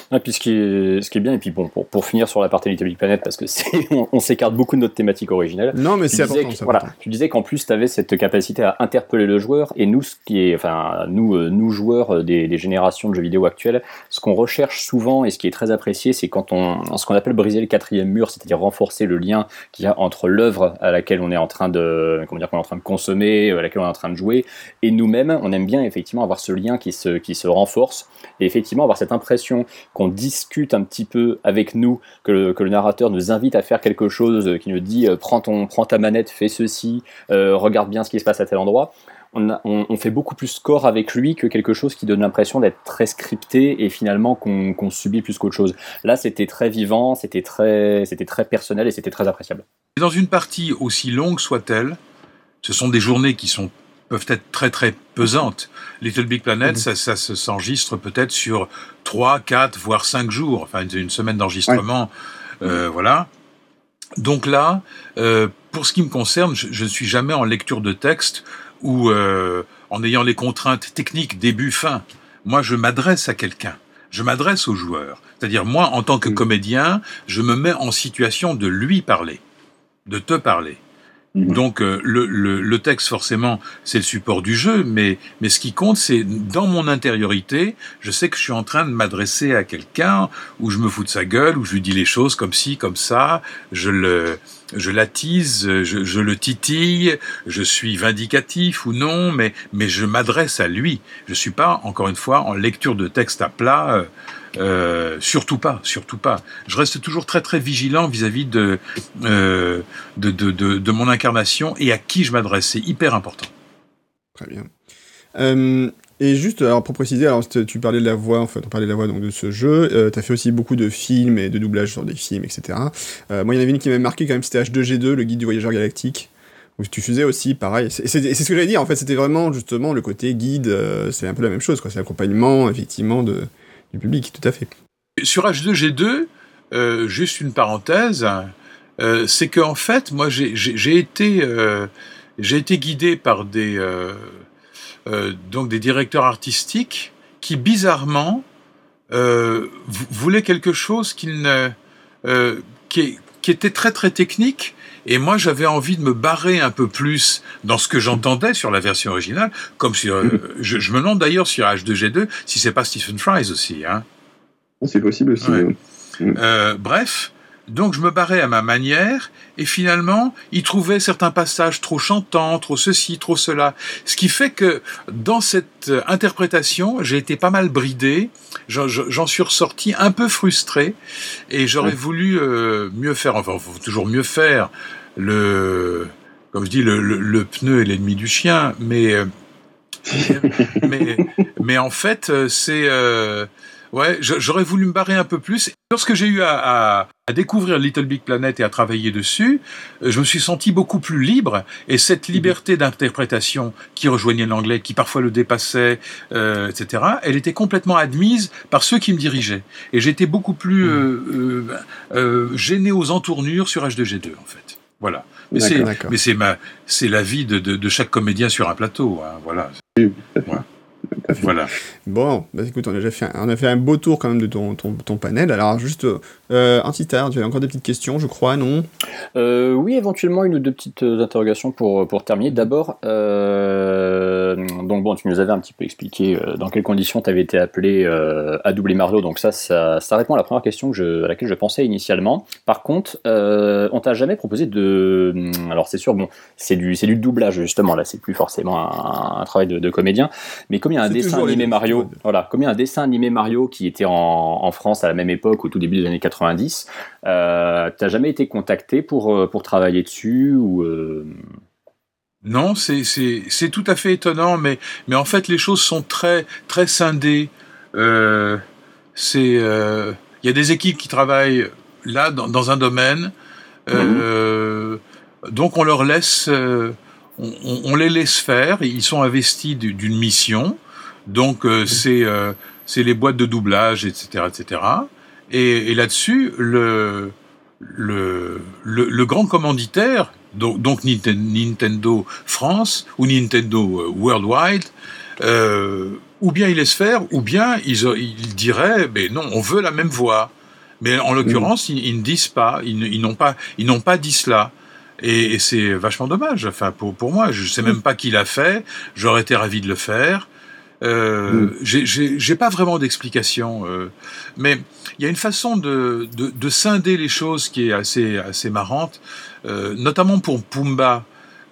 [SPEAKER 2] Ah, puis ce qui, est, ce qui est bien, et puis bon, pour, pour finir sur la partie Big Planet, parce que on, s'écarte beaucoup de notre thématique originelle.
[SPEAKER 1] Non, mais c'est important.
[SPEAKER 2] voilà, tu disais qu'en plus, tu avais cette capacité à interpeller le joueur, et nous, ce qui est, enfin, nous, euh, nous joueurs euh, des, des générations de jeux vidéo actuelles, ce qu'on recherche souvent et ce qui est très apprécié, c'est quand on, ce qu'on appelle briser le quatrième mur, c'est-à-dire renforcer le lien qu'il y a entre l'œuvre à laquelle on est en train de, comment dire, qu'on est en train de consommer, euh, à laquelle on est en train de jouer, et nous-mêmes, on aime bien effectivement avoir ce lien qui se, qui se renforce, et effectivement avoir cette impression qu'on discute un petit peu avec nous, que le, narrateur nous invite à faire quelque chose, euh, qui nous dit euh, prends, ton, prends ta manette, fais ceci, euh, regarde bien ce qui se passe à tel endroit. On, fait beaucoup plus score avec lui que quelque chose qui donne l'impression d'être très scripté et finalement qu'on subit plus qu'autre chose. Là, c'était très vivant, c'était très, c'était très personnel et c'était très appréciable.
[SPEAKER 5] Dans une partie aussi longue soit-elle, ce sont des journées qui sont peuvent être très très pesantes. Little Big Planet, mhm. ça, ça s'enregistre peut-être sur 3, 4, voire 5 jours, enfin une semaine d'enregistrement, euh, voilà. Donc là, euh, pour ce qui me concerne, je ne suis jamais en lecture de texte ou euh, en ayant les contraintes techniques début-fin. Moi, je m'adresse à quelqu'un. Je m'adresse au joueur. C'est-à-dire, moi, en tant que comédien, je me mets en situation de lui parler, de te parler. Mhm. Donc euh, le, le, le, texte forcément c'est le support du jeu, mais mais ce qui compte c'est dans mon intériorité, je sais que je suis en train de m'adresser à quelqu'un où je me fous de sa gueule, où je lui dis les choses comme ci comme ça, je le je l'attise, je, je le titille, je suis vindicatif ou non, mais mais je m'adresse à lui. Je suis pas encore une fois en lecture de texte à plat. Euh, euh, surtout pas, surtout pas. Je reste toujours très très vigilant vis-à-vis de, euh, de, de, de, mon incarnation et à qui je m'adresse. C'est hyper important.
[SPEAKER 1] Très bien. Euh, et juste, alors pour préciser, alors tu parlais de la voix, en fait, on parlait de la voix donc de ce jeu. Euh, tu as fait aussi beaucoup de films et de doublages sur des films, etc. Moi, il y en avait une qui m'a marqué quand même, c'était H2G2, le guide du voyageur galactique. Tu faisais aussi pareil. C'est ce que j'allais dire, en fait, c'était vraiment justement le côté guide, c'est un peu la même chose, quoi. C'est l'accompagnement, effectivement, de, public, tout à fait.
[SPEAKER 5] Sur H2G2, euh, juste une parenthèse, euh, c'est qu'en fait, moi, j'ai été, euh, été guidé par des, euh, donc des directeurs artistiques qui, bizarrement, voulaient quelque chose qui, qui était très très technique et moi, j'avais envie de me barrer un peu plus dans ce que j'entendais sur la version originale, comme sur. Euh, je, je, me demande d'ailleurs sur H2G2 si c'est pas Stephen Fry aussi. Hein.
[SPEAKER 15] C'est possible aussi.
[SPEAKER 5] Euh, bref, donc je me barrais à ma manière, et finalement, il trouvait certains passages trop chantants, trop ceci, trop cela. Ce qui fait que dans cette interprétation, j'ai été pas mal bridé, j'en suis ressorti un peu frustré, et j'aurais voulu euh, mieux faire, enfin, faut toujours mieux faire, le, comme je dis, le, le, pneu est l'ennemi du chien, mais, euh, mais, mais, en fait, c'est... Euh, Ouais, j'aurais voulu me barrer un peu plus. Lorsque j'ai eu à, à, découvrir Little Big Planet et à travailler dessus, euh, je me suis senti beaucoup plus libre. Et cette liberté d'interprétation qui rejoignait l'anglais, qui parfois le dépassait, euh, etc., elle était complètement admise par ceux qui me dirigeaient. Et j'étais beaucoup plus euh, euh, gêné aux entournures sur H2G2, en fait. Voilà. Mais c'est, mais c'est ma, c'est la vie de, de, de, chaque comédien sur un plateau. Hein, voilà.
[SPEAKER 15] voilà.
[SPEAKER 5] Voilà.
[SPEAKER 1] Bon, bah écoute, on a déjà fait un, on a fait un beau tour quand même de ton, ton, ton panel. Alors juste, euh, un titre, tu avais encore des petites questions, je crois, non?
[SPEAKER 2] Euh, Oui, éventuellement une ou deux petites euh, interrogations pour, pour terminer. D'abord, euh, donc bon, tu nous avais un petit peu expliqué euh, dans quelles conditions tu avais été appelé euh, à doubler Mario, donc ça, ça, ça, répond à la première question que je, à laquelle je pensais initialement. Par contre, on t'a jamais proposé de... Alors c'est sûr, bon, c'est du, du doublage justement, là c'est plus forcément un, un travail de, de, comédien, mais comme il y a un dessin animé Mario, voilà, comme il y a un dessin animé Mario qui était en, en France à la même époque, au tout début des années 90, euh, t'as jamais été contacté pour, pour travailler dessus ou euh...
[SPEAKER 5] Non, c'est tout à fait étonnant, mais, mais en fait les choses sont très, très scindées. Euh, c'est, il euh, y a des équipes qui travaillent là dans, dans un domaine, euh, mmh. donc on leur laisse, on, on, les laisse faire. Ils sont investis d'une mission, donc mmh. c'est c'est les boîtes de doublage, etc., etc. Et, et là-dessus, le, le, le, le, grand commanditaire, donc, donc, Nintendo France ou Nintendo Worldwide, euh, ou bien il laisse faire, ou bien ils, ils diraient, mais non, on veut la même voix. Mais en l'occurrence, ils, ils, ne disent pas, ils, ils n'ont pas, ils n'ont pas dit cela. Et, et c'est vachement dommage. Enfin, pour, pour moi, je sais même pas qui l'a fait. J'aurais été ravi de le faire. Euh, mm. J'ai pas vraiment d'explication, euh, mais il y a une façon de, de, de, scinder les choses qui est assez, assez marrante, euh, notamment pour Pumba.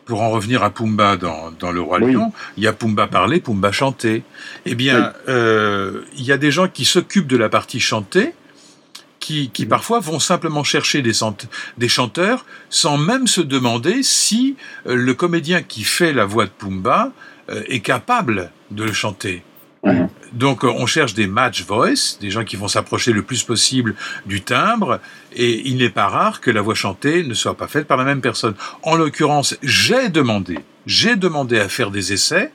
[SPEAKER 5] Pour en revenir à Pumba dans, dans Le Roi oui. Lion, il y a Pumba parler, Pumba chanter. Eh bien, oui. euh, il y a des gens qui s'occupent de la partie chantée, qui, qui mmh. parfois vont simplement chercher des, des, chanteurs sans même se demander si euh, le comédien qui fait la voix de Pumba euh, est capable de le chanter. Mmh. Donc euh, on cherche des match voice, des gens qui vont s'approcher le plus possible du timbre, et il n'est pas rare que la voix chantée ne soit pas faite par la même personne. En l'occurrence, j'ai demandé, j'ai demandé à faire des essais,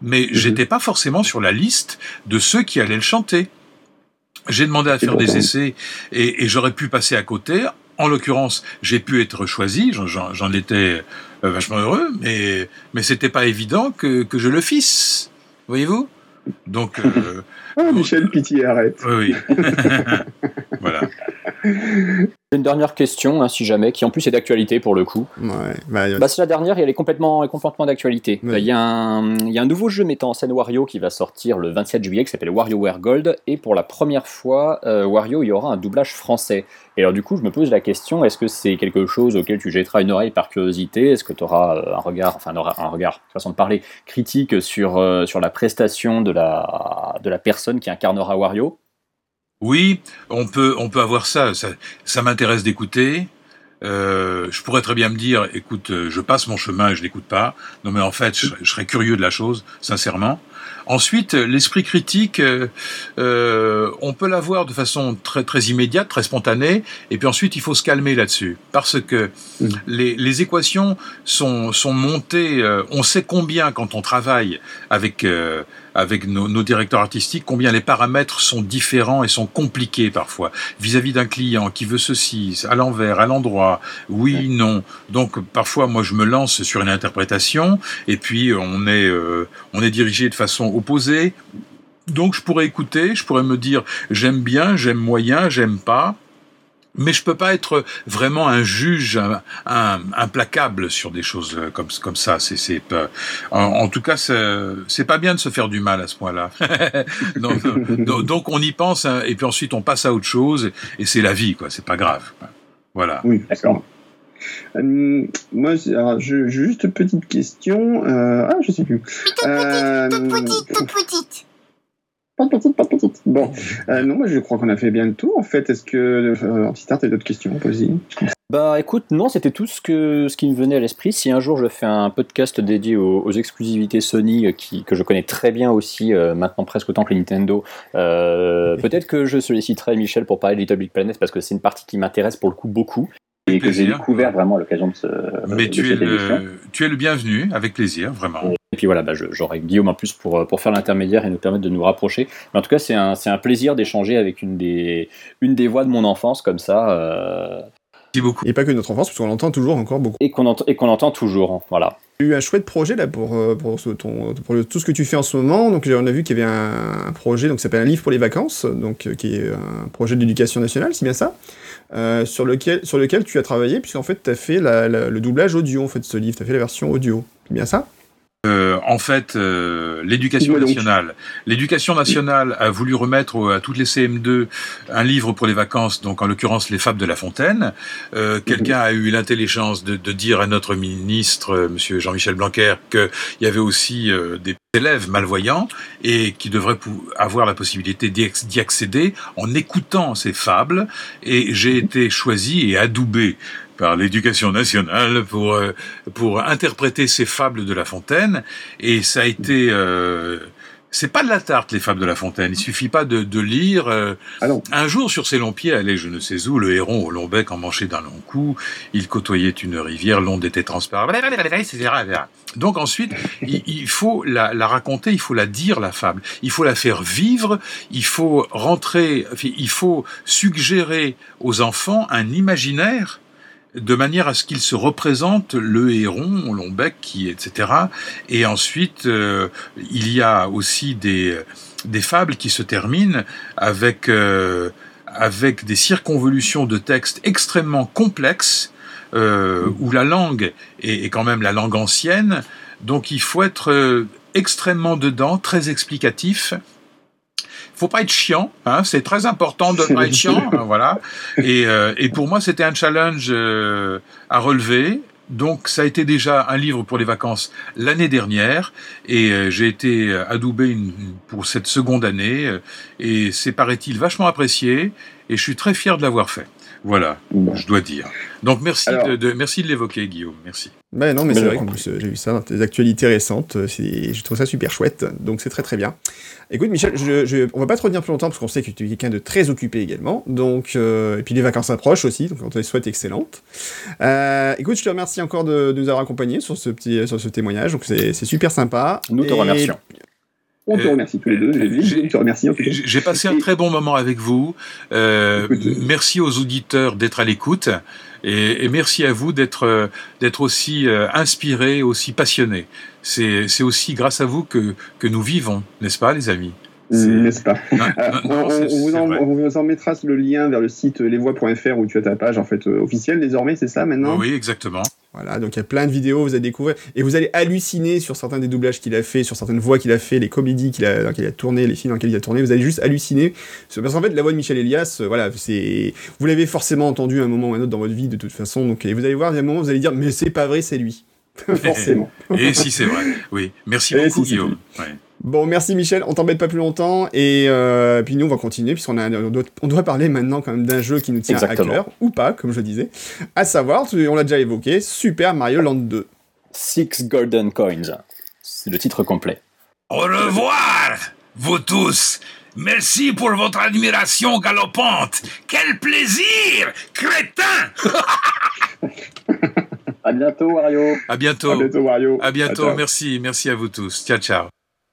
[SPEAKER 5] mais mmh. j'étais pas forcément sur la liste de ceux qui allaient le chanter. J'ai demandé à faire des essais et, et j'aurais pu passer à côté. En l'occurrence, j'ai pu être choisi, j'en étais vachement heureux, mais, mais c'était pas évident que, que je le fisse. Voyez-vous? Donc. Euh,
[SPEAKER 1] oh, Michel, pitié, arrête.
[SPEAKER 5] Oui. voilà.
[SPEAKER 2] Une dernière question, hein, si jamais, qui en plus est d'actualité pour le coup.
[SPEAKER 1] Ouais, bah,
[SPEAKER 2] bah, c'est la dernière et elle est complètement, complètement d'actualité. Il ouais. y, y, a un nouveau jeu mettant en scène Wario qui va sortir le 27 juillet qui s'appelle WarioWare Gold et pour la première fois, euh, Wario, il y aura un doublage français. Et alors du coup, je me pose la question, est-ce que c'est quelque chose auquel tu jetteras une oreille par curiosité? Est-ce que tu auras un regard, enfin un regard, façon de parler, critique sur, euh, sur la prestation de la, de la personne qui incarnera Wario?
[SPEAKER 5] Oui, on peut, on peut avoir ça. Ça, ça m'intéresse d'écouter. Euh, je pourrais très bien me dire, écoute, je passe mon chemin et je n'écoute pas. Non, mais en fait, je, je, serais curieux de la chose, sincèrement. Ensuite, l'esprit critique, euh, on peut l'avoir de façon très très immédiate, très spontanée, et puis ensuite il faut se calmer là-dessus, parce que mmh. les, les, équations sont, sont montées. Euh, on sait combien quand on travaille avec euh, avec nos, nos, directeurs artistiques, combien les paramètres sont différents et sont compliqués parfois vis-à-vis d'un client qui veut ceci à l'envers, à l'endroit, oui, non. Donc parfois, moi, je me lance sur une interprétation et puis on est euh, on est dirigé de façon opposée. Donc je pourrais écouter, je pourrais me dire j'aime bien, j'aime moyen, j'aime pas mais je peux pas être vraiment un juge un, un, implacable sur des choses comme comme ça. C'est c'est en, en, tout cas c'est pas bien de se faire du mal à ce point-là. donc, donc, donc, on y pense hein, et puis ensuite on passe à autre chose et c'est la vie quoi. C'est pas grave. Voilà.
[SPEAKER 1] Oui, d'accord. Euh, moi, alors, je, juste une petite question. Euh, ah, je sais plus.
[SPEAKER 19] Toute euh, petite, toute petite, toute petite.
[SPEAKER 1] Petite, pas petite. Bon, euh, non, moi je crois qu'on a fait bien le tour. En fait, est-ce que euh, Antistar, t'as d'autres questions Vas-y.
[SPEAKER 2] Bah écoute, non, c'était tout ce, que, ce qui me venait à l'esprit. Si un jour je fais un podcast dédié aux, aux exclusivités Sony, euh, qui, que je connais très bien aussi, euh, maintenant presque autant que Nintendo, euh, peut-être que je solliciterai Michel pour parler de Little Big Planet parce que c'est une partie qui m'intéresse pour le coup beaucoup et que j'ai découvert vraiment à l'occasion de ce.
[SPEAKER 5] Mais
[SPEAKER 2] de
[SPEAKER 5] tu, es le, tu es le bienvenu, avec plaisir, vraiment.
[SPEAKER 2] Et puis voilà, bah j'aurai Guillaume en plus pour, pour faire l'intermédiaire et nous permettre de nous rapprocher. Mais en tout cas, c'est un, un plaisir d'échanger avec une des, une des voix de mon enfance comme ça. Euh...
[SPEAKER 5] Merci beaucoup.
[SPEAKER 1] Et pas que notre enfance, parce qu'on l'entend toujours encore beaucoup.
[SPEAKER 2] Et qu'on ent qu entend toujours, hein, voilà.
[SPEAKER 1] eu un chouette projet là pour, euh, pour, ce, ton, pour le, tout ce que tu fais en ce moment. Donc on a vu qu'il y avait un, un projet donc, qui s'appelle Un livre pour les vacances, donc, euh, qui est un projet d'éducation nationale, c'est bien ça? Euh, sur, lequel, sur lequel tu as travaillé, puisqu'en fait tu as fait la, la, le doublage audio en fait, de ce livre, tu as fait la version audio, c'est bien ça?
[SPEAKER 5] Euh, en fait, euh, l'éducation nationale, l'éducation nationale a voulu remettre à toutes les CM2 un livre pour les vacances, donc en l'occurrence les Fables de La Fontaine. Euh, Quelqu'un a eu l'intelligence de, de, dire à notre ministre, euh, Monsieur Jean-Michel Blanquer, qu'il y avait aussi des élèves malvoyants et qui devraient avoir la possibilité d'y accéder en écoutant ces fables. Et j'ai été choisi et adoubé par l'éducation nationale pour euh, pour interpréter ces fables de La Fontaine et ça a été euh, c'est pas de la tarte les fables de La Fontaine. Il suffit pas de, de lire. Euh,
[SPEAKER 1] ah
[SPEAKER 5] un jour sur ses longs pieds allait je ne sais où le héron au long bec emmanché d'un long cou. Il côtoyait une rivière, l'onde était transparente, etc. Donc ensuite il, il faut la, la, raconter, il faut la dire la fable, il faut la faire vivre, il faut rentrer, il faut suggérer aux enfants un imaginaire de manière à ce qu'il se représente le héron long qui, etc. Et ensuite, euh, il y a aussi des, des fables qui se terminent avec, euh, avec des circonvolutions de textes extrêmement complexes, euh, où la langue est, est, quand même la langue ancienne. Donc il faut être euh, extrêmement dedans, très explicatif, faut pas être chiant, hein, c'est très important de pas être chiant, hein, voilà. Et, euh, et pour moi, c'était un challenge euh, à relever. Donc, ça a été déjà un livre pour les vacances l'année dernière, et euh, j'ai été adoubé une, pour cette seconde année, et c'est paraît-il vachement apprécié, et je suis très fier de l'avoir fait. Voilà, je dois dire. Donc merci Alors, de, de, merci de l'évoquer, Guillaume. Merci.
[SPEAKER 1] Ben non, mais c'est vrai qu'en plus j'ai vu ça dans tes actualités récentes. Je trouve ça super chouette, donc c'est très très bien. Écoute, Michel, je, je, on va pas te retenir plus longtemps parce qu'on sait que tu es quelqu'un de très occupé également. Donc, euh, et puis les vacances approchent aussi, donc on te les souhaite excellentes. Euh, écoute, je te remercie encore de, de, nous avoir accompagnés sur ce petit sur ce témoignage. Donc c'est super sympa.
[SPEAKER 2] Nous te et... remercions.
[SPEAKER 15] On te remercie tous les deux. Remercie.
[SPEAKER 5] J'ai passé un très bon moment avec vous. Euh, merci aux auditeurs d'être à l'écoute. Et, et, merci à vous d'être d'être aussi euh, inspiré, aussi passionné. C'est aussi grâce à vous que que nous vivons, n'est-ce pas, les amis?
[SPEAKER 15] N'est-ce pas on, vous en, mettra le lien vers le site lesvoix.fr où tu as ta page en fait euh, officielle désormais, c'est ça maintenant
[SPEAKER 5] Oui, exactement.
[SPEAKER 1] Voilà, donc il y a plein de vidéos, vous allez découvrir et vous allez halluciner sur certains des doublages qu'il a fait, sur certaines voix qu'il a fait, les comédies qu'il a, dans lesquelles il a tourné, les films dans lesquels il a tourné, vous allez juste halluciner. Parce qu'en fait, la voix de Michel Elias, euh, voilà, c'est, vous l'avez forcément entendu à un moment ou à un autre dans votre vie de toute façon, donc et vous allez voir, il y a un moment, vous allez dire, mais c'est pas vrai, c'est lui. Forcément.
[SPEAKER 5] et si c'est vrai, oui. Merci beaucoup, si Guillaume. Ouais.
[SPEAKER 1] Bon, merci Michel, on t'embête pas plus longtemps et euh, puis nous on va continuer puisqu'on a on doit, on doit parler maintenant quand même d'un jeu qui nous tient Exactement. à cœur ou pas comme je disais. À savoir, on l'a déjà évoqué, Super Mario Land 2.
[SPEAKER 2] Six Golden Coins, c'est le titre complet.
[SPEAKER 4] Au revoir, vous tous. Merci pour votre admiration galopante. Quel plaisir, crétin.
[SPEAKER 15] à bientôt Wario.
[SPEAKER 5] À bientôt.
[SPEAKER 15] À bientôt Wario.
[SPEAKER 5] À bientôt. Merci, merci à vous tous. Ciao ciao.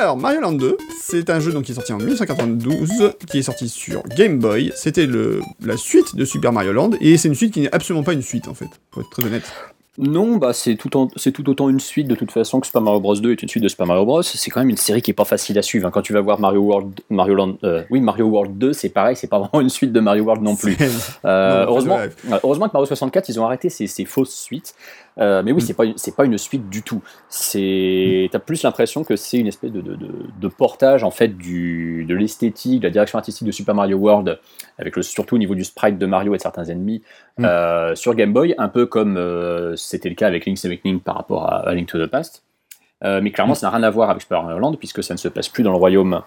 [SPEAKER 1] Alors, Mario Land 2, c'est un jeu qui est sorti en 1992, qui est sorti sur Game Boy. C'était la suite de Super Mario Land, et c'est une suite qui n'est absolument pas une suite, en fait, pour être très honnête.
[SPEAKER 2] Non, bah c'est tout, en, tout autant une suite de toute façon que Super Mario Bros 2 est une suite de Super Mario Bros. C'est quand même une série qui est pas facile à suivre. Hein. Quand tu vas voir Mario World, Mario Land, euh, oui Mario World 2, c'est pareil, c'est pas vraiment une suite de Mario World non plus. Euh, non, heureusement, heureusement que Mario 64 ils ont arrêté ces, ces fausses suites. Euh, mais oui, mm. c'est pas c'est pas une suite du tout. C'est t'as plus l'impression que c'est une espèce de, de, de, de, portage en fait du de l'esthétique, de la direction artistique de Super Mario World, avec le surtout au niveau du sprite de Mario et de certains ennemis mm. euh, sur Game Boy, un peu comme euh, c'était le cas avec Link's Awakening par rapport à, Link to the Past. Euh, mais clairement, ça n'a rien à voir avec Land puisque ça ne se passe plus dans le royaume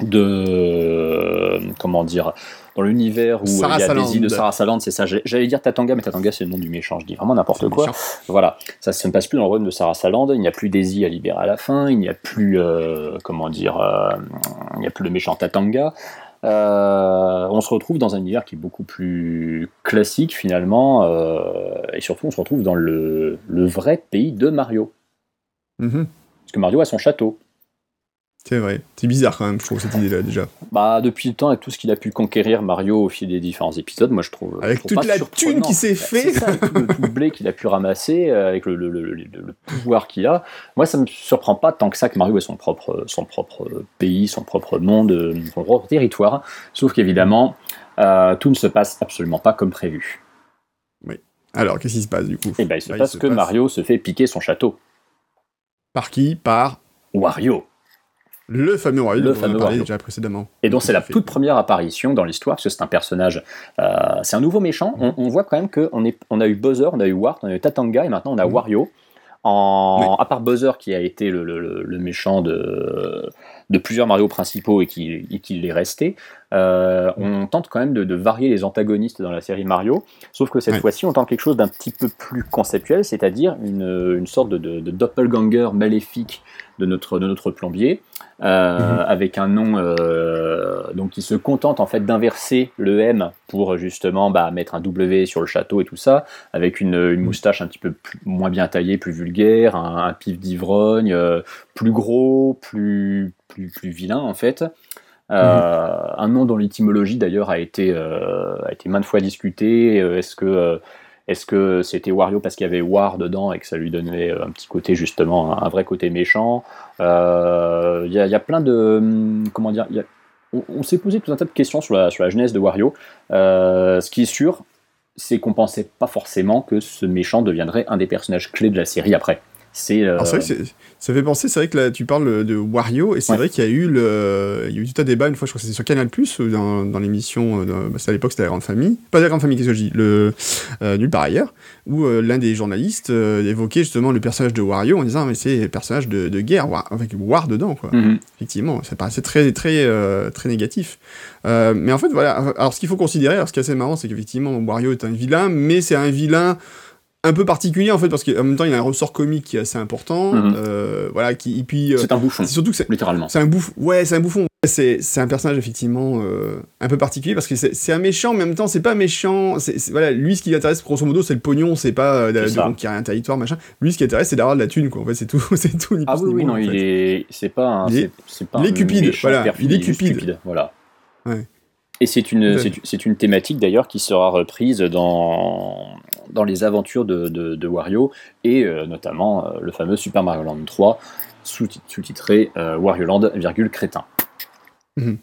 [SPEAKER 2] de comment dire dans l'univers où il y a des îles de Sarasaland, c'est ça. J'allais dire Tatanga, mais Tatanga c'est le nom du méchant. Je dis vraiment n'importe quoi. Voilà, ça, se ne passe plus dans le royaume de Sarasaland. Il n'y a plus des îles à libérer à la fin. Il n'y a plus comment dire, il n'y a plus le méchant Tatanga. Euh, on se retrouve dans un univers qui est beaucoup plus classique finalement, euh, et surtout on se retrouve dans le, vrai pays de Mario.
[SPEAKER 1] Mhm.
[SPEAKER 2] Parce que Mario a son château.
[SPEAKER 1] C'est vrai. C'est bizarre quand même, je trouve, cette idée-là, déjà.
[SPEAKER 2] Bah, depuis le temps, avec tout ce qu'il a pu conquérir Mario au fil des différents épisodes, moi je trouve.
[SPEAKER 1] Avec toute la thune qui s'est fait
[SPEAKER 2] Avec tout le, blé qu'il a pu ramasser, euh, avec le, pouvoir qu'il a. Moi, ça me surprend pas tant que ça que Mario ait son propre, son propre pays, son propre monde, euh, son propre territoire. Sauf qu'évidemment, euh, tout ne se passe absolument pas comme prévu.
[SPEAKER 1] Oui. Alors, qu'est-ce qui se passe du coup?
[SPEAKER 2] Eh ben, il se passe que Mario se fait piquer son château.
[SPEAKER 1] Par qui? Par
[SPEAKER 2] Wario.
[SPEAKER 1] Le fameux Wario,
[SPEAKER 2] le fameux
[SPEAKER 1] Wario. déjà précédemment.
[SPEAKER 2] Et donc c'est la toute première apparition dans l'histoire, parce que c'est un personnage, euh, c'est un nouveau méchant. On, voit quand même qu'on on a eu Bowser, on a eu Wart, on a eu Tatanga, et maintenant on a mhm. Wario. En, À part Bowser qui a été le, méchant de, de, plusieurs Mario principaux et qui, qui l'est resté, euh, on tente quand même de, varier les antagonistes dans la série Mario, sauf que cette fois-ci on tente quelque chose d'un petit peu plus conceptuel, c'est-à-dire une, une, sorte de, de, doppelganger maléfique de notre, de notre plombier, euh, mhm. avec un nom euh, donc qui se contente en fait d'inverser le M pour justement bah, mettre un W sur le château et tout ça, avec une, une mhm. moustache un petit peu moins bien taillée, plus vulgaire, un, pif d'ivrogne, euh, plus gros, plus, plus, plus vilain en fait. Mhm. Un nom dont l'étymologie d'ailleurs a été a été maintes fois discutée. Est-ce que est-ce que c'était Wario parce qu'il y avait War dedans et que ça lui donnait un petit côté justement, un, vrai côté méchant? Il euh, y, a plein de... Hum, comment dire on, s'est posé tout un tas de questions sur la, sur la jeunesse de Wario. Euh, ce qui est sûr, c'est qu'on pensait pas forcément que ce méchant deviendrait un des personnages clés de la série après. C'est euh,
[SPEAKER 1] ça fait penser, c'est vrai que là, tu parles de Wario, et c'est vrai qu'il y a eu le, il y a eu tout un débat une fois, je crois que c'était sur Canal Plus, dans, dans l'émission, euh, bah, à l'époque c'était la Grande Famille, pas la Grande Famille, qu'est-ce que je dis, le euh, Nulle part ailleurs, où euh, l'un des journalistes évoquait justement le personnage de Wario en disant mais c'est le personnage de, de, guerre, avec War dedans, quoi.
[SPEAKER 2] Mhm.
[SPEAKER 1] Effectivement, ça paraissait très très très négatif. mais en fait voilà, alors ce qu'il faut considérer, alors ce qui est assez marrant, c'est qu'effectivement Wario est un vilain, mais c'est un vilain un peu particulier en fait parce qu'en même temps il y a un ressort comique qui est assez important
[SPEAKER 2] mhm.
[SPEAKER 1] euh, voilà qui et puis
[SPEAKER 2] euh, c'est un bouffon
[SPEAKER 1] surtout que c'est
[SPEAKER 2] littéralement.
[SPEAKER 1] c'est un bouffon ouais c'est un bouffon. C'est c'est un personnage effectivement euh, un peu particulier parce que c'est un méchant mais en même temps c'est pas méchant. C'est voilà lui ce qui l'intéresse grosso modo c'est le pognon c'est pas donc il y a un territoire machin. Lui ce qui l'intéresse c'est d'avoir de la thune quoi. En fait c'est tout c'est tout
[SPEAKER 2] ah oui oui non il est c'est pas
[SPEAKER 1] il est, pas il est cupide voilà il est cupide.
[SPEAKER 2] voilà.
[SPEAKER 1] Ouais.
[SPEAKER 2] Et c'est une, c'est une thématique d'ailleurs qui sera reprise dans, dans les aventures de, de, Wario et euh, notamment euh, le fameux Super Mario Land 3 sous-titré euh, Wario Land, virgule crétin.
[SPEAKER 1] Mmh.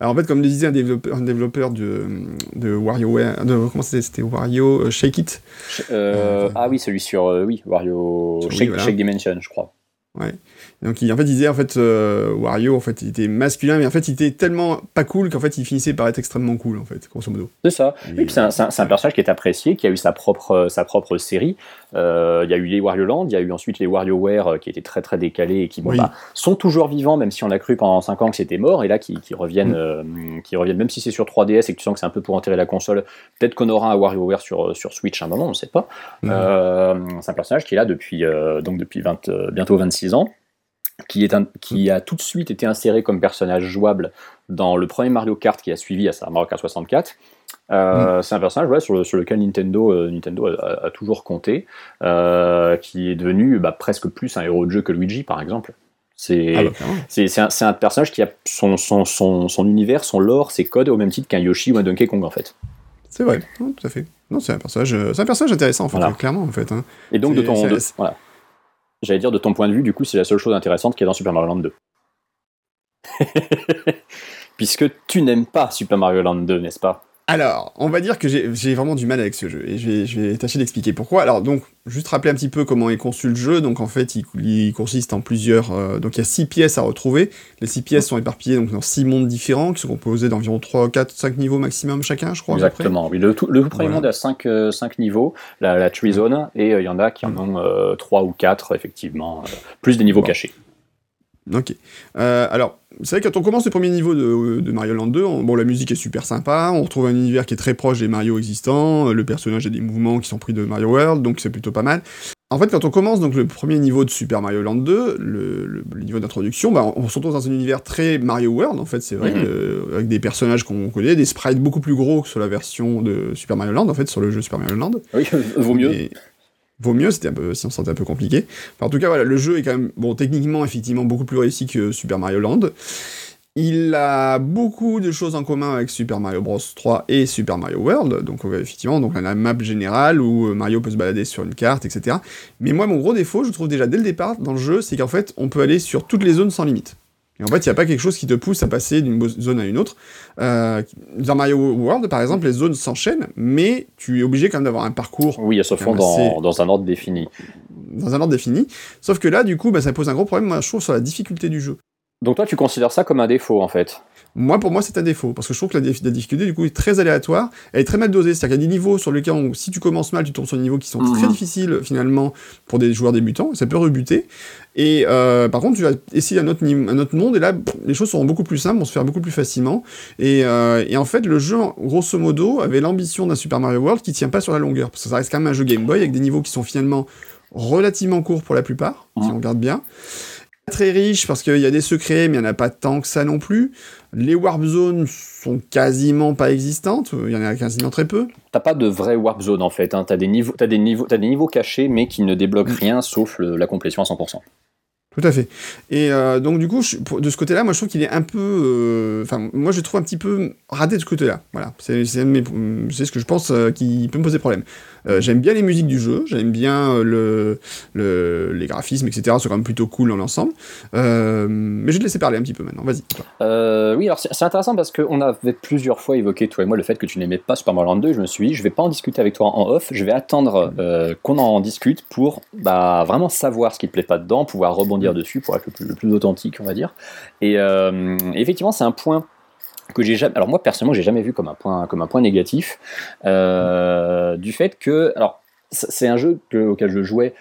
[SPEAKER 1] Alors en fait, comme le disait un développeur, un développeur de, de WarioWare, de, comment c'était C'était Wario Shake It?
[SPEAKER 2] Ah oui, celui sur oui, Wario Shake, Shake Dimension, je crois.
[SPEAKER 1] Ouais. Donc il, en fait, il disait en fait euh, Wario en fait il était masculin, mais en fait il était tellement pas cool qu'en fait il finissait par être extrêmement cool en fait, grosso modo.
[SPEAKER 2] C'est ça. oui, c'est un, un, personnage qui est apprécié, qui a eu sa propre sa propre série. Euh, il y a eu les Wario Land, il y a eu ensuite les WarioWare euh, qui étaient très très décalés et qui bon, bah, sont toujours vivants, même si on a cru pendant 5 ans que c'était mort, et là qui, qui reviennent, mm. qui reviennent, même si c'est sur 3DS et que tu sens que c'est un peu pour enterrer la console. Peut-être qu'on aura un WarioWare sur sur Switch un moment, on ne sait pas. Mm. c'est un personnage qui est là depuis donc depuis 20, bientôt 26 ans qui, est un, qui a tout de suite été inséré comme personnage jouable dans le premier Mario Kart qui a suivi à Mario Kart 64. Euh, mm. C'est un personnage sur, lequel Nintendo, euh, Nintendo a, toujours compté, euh, qui est devenu bah, presque plus un héros de jeu que Luigi, par exemple. C'est ah bah, un, un, personnage qui a son, son, son, son, univers, son lore, ses codes, au même titre qu'un Yoshi ou un Donkey Kong, en fait.
[SPEAKER 1] C'est vrai, tout à fait. Non, c'est un personnage, un personnage intéressant, en fait, clairement, en fait. Hein.
[SPEAKER 2] Et donc, de ton, voilà. J'allais dire, de ton point de vue, du coup, c'est la seule chose intéressante qu'il y a dans Super Mario Land 2. Puisque tu n'aimes pas Super Mario Land 2, n'est-ce pas?
[SPEAKER 1] Alors, on va dire que j'ai vraiment du mal avec ce jeu, et je vais, tâcher d'expliquer pourquoi. Alors, donc, juste rappeler un petit peu comment est conçu le jeu. Donc, en fait, il, consiste en plusieurs... Euh, donc, il y a six pièces à retrouver. Les six pièces sont éparpillées donc, dans six mondes différents, qui sont composés d'environ 3, 4, 5 niveaux maximum chacun, je crois.
[SPEAKER 2] Exactement, oui. Le, tout, le premier monde a 5, euh, niveaux, la, la Tree Zone, et euh, il y en a qui en ont 3 ou 4, effectivement, plus des niveaux cachés.
[SPEAKER 1] Ok. Euh, alors, c'est vrai que quand on commence le premier niveau de, Mario Land 2, bon, la musique est super sympa, on retrouve un univers qui est très proche des Mario existants, le personnage a des mouvements qui sont pris de Mario World, donc c'est plutôt pas mal. En fait, quand on commence donc le premier niveau de Super Mario Land 2, le, niveau d'introduction, bah, on, se retrouve dans un univers très Mario World, en fait, c'est vrai, mhm. euh, avec des personnages qu'on connaît, des sprites beaucoup plus gros que sur la version de Super Mario Land, en fait, sur le jeu Super Mario Land.
[SPEAKER 2] Oui, vaut mieux.
[SPEAKER 1] Vaut mieux, c'était un peu, si on sentait un peu compliqué. en tout cas, voilà, le jeu est quand même, bon, techniquement, effectivement, beaucoup plus réussi que Super Mario Land. Il a beaucoup de choses en commun avec Super Mario Bros 3 et Super Mario World, donc effectivement, donc on a la map générale où euh, Mario peut se balader sur une carte, etc. Mais moi, mon gros défaut, je trouve déjà dès le départ dans le jeu, c'est qu'en fait, on peut aller sur toutes les zones sans limite. Et en fait, il n'y a pas quelque chose qui te pousse à passer d'une zone à une autre. Euh, dans Mario World, par exemple, les zones s'enchaînent, mais tu es obligé quand même d'avoir un parcours.
[SPEAKER 2] Oui, elles se font dans, dans, un ordre défini.
[SPEAKER 1] Dans un ordre défini. Sauf que là, du coup, bah, ça pose un gros problème, moi, je trouve, sur la difficulté du jeu.
[SPEAKER 2] Donc toi, tu considères ça comme un défaut, en fait?
[SPEAKER 1] Moi, pour moi, c'est un défaut, parce que je trouve que la, difficulté, du coup, est très aléatoire, elle est très mal dosée, c'est-à-dire qu'il y a des niveaux sur lesquels, si tu commences mal, tu tombes sur des niveaux qui sont très mhm. difficiles, finalement, pour des joueurs débutants, ça peut rebuter, et euh, par contre, tu vas essayer un autre, un autre monde, et là, les choses seront beaucoup plus simples, vont se faire beaucoup plus facilement, et, euh, et en fait, le jeu, grosso modo, avait l'ambition d'un Super Mario World qui tient pas sur la longueur, parce que ça reste quand même un jeu Game Boy, avec des niveaux qui sont finalement relativement courts pour la plupart, si mhm. on regarde bien, très riche parce qu'il y a des secrets, mais il n'y en a pas tant que ça non plus. Les warp zones sont quasiment pas existantes, il y en a quasiment très peu.
[SPEAKER 2] T'as pas de vraie warp zone en fait, hein. t'as des, niveaux, as des, niveaux, as des niveaux cachés mais qui ne débloquent mm. rien sauf la complétion à 100%.
[SPEAKER 1] Tout à fait. Et euh, donc du coup, de ce côté-là, moi je trouve qu'il est un peu, euh, enfin moi je trouve un petit peu raté de ce côté-là. Voilà, c'est ce que je pense euh, qui peut me poser problème. J'aime bien les musiques du jeu, j'aime bien le, les graphismes, etc. C'est quand même plutôt cool dans l'ensemble. mais je vais te laisser parler un petit peu maintenant. Vas-y.
[SPEAKER 2] oui, alors c'est intéressant parce qu'on avait plusieurs fois évoqué toi et moi le fait que tu n'aimais pas Super Mario Land 2. Je me suis dit, je vais pas en discuter avec toi en off. Je vais attendre qu'on en discute pour bah, vraiment savoir ce qui te plaît pas dedans, pouvoir rebondir dire dessus pour être le plus, authentique, on va dire. Et euh, effectivement, c'est un point que j'ai jamais. Alors moi personnellement, j'ai jamais vu comme un point comme un point négatif euh, du fait que alors c'est un jeu auquel je jouais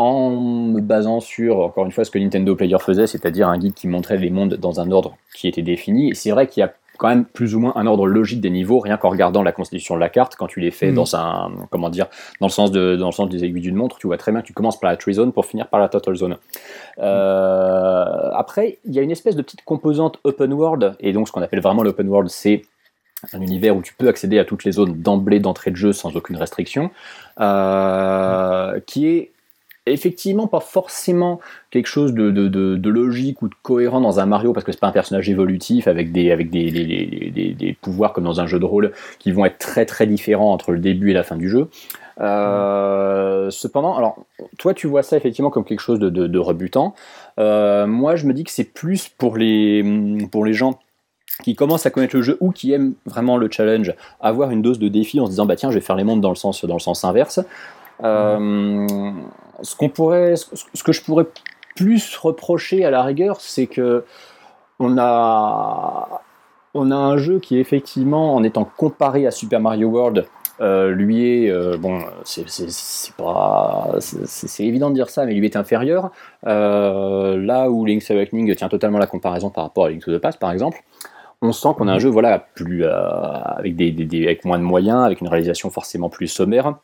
[SPEAKER 2] en me basant sur, encore une fois, ce que Nintendo Player faisait, c'est-à-dire un guide qui montrait les mondes dans un ordre qui était défini. Et c'est vrai qu'il y a quand même plus ou moins un ordre logique des niveaux, rien qu'en regardant la constitution de la carte, quand tu les fais mm. dans un, comment dire, dans le sens de, dans le sens des aiguilles d'une montre, tu vois très bien que tu commences par la tree zone pour finir par la total zone. Euh, après, il y a une espèce de petite composante open world, et donc ce qu'on appelle vraiment l'open world, c'est un univers où tu peux accéder à toutes les zones d'emblée d'entrée de jeu sans aucune restriction, euh, qui est effectivement pas forcément quelque chose de, logique ou de cohérent dans un Mario parce que c'est pas un personnage évolutif avec des pouvoirs comme dans un jeu de rôle qui vont être très très différents entre le début et la fin du jeu. Euh, cependant, alors toi tu vois ça effectivement comme quelque chose de, rebutant. Euh, moi je me dis que c'est plus pour les gens qui commencent à connaître le jeu ou qui aiment vraiment le challenge, avoir une dose de défi en se disant bah tiens je vais faire les mondes dans le sens inverse. Euh, ce qu'on pourrait, ce que je pourrais plus reprocher à la rigueur, c'est que on a, on a un jeu qui effectivement, en étant comparé à Super Mario World, euh, lui est euh, bon, c'est pas, c'est évident de dire ça, mais lui est inférieur. là où Link's Awakening tient totalement la comparaison par rapport à Link to the Past, par exemple, on sent qu'on a un jeu voilà plus avec des, des, avec moins de moyens, avec une réalisation forcément plus sommaire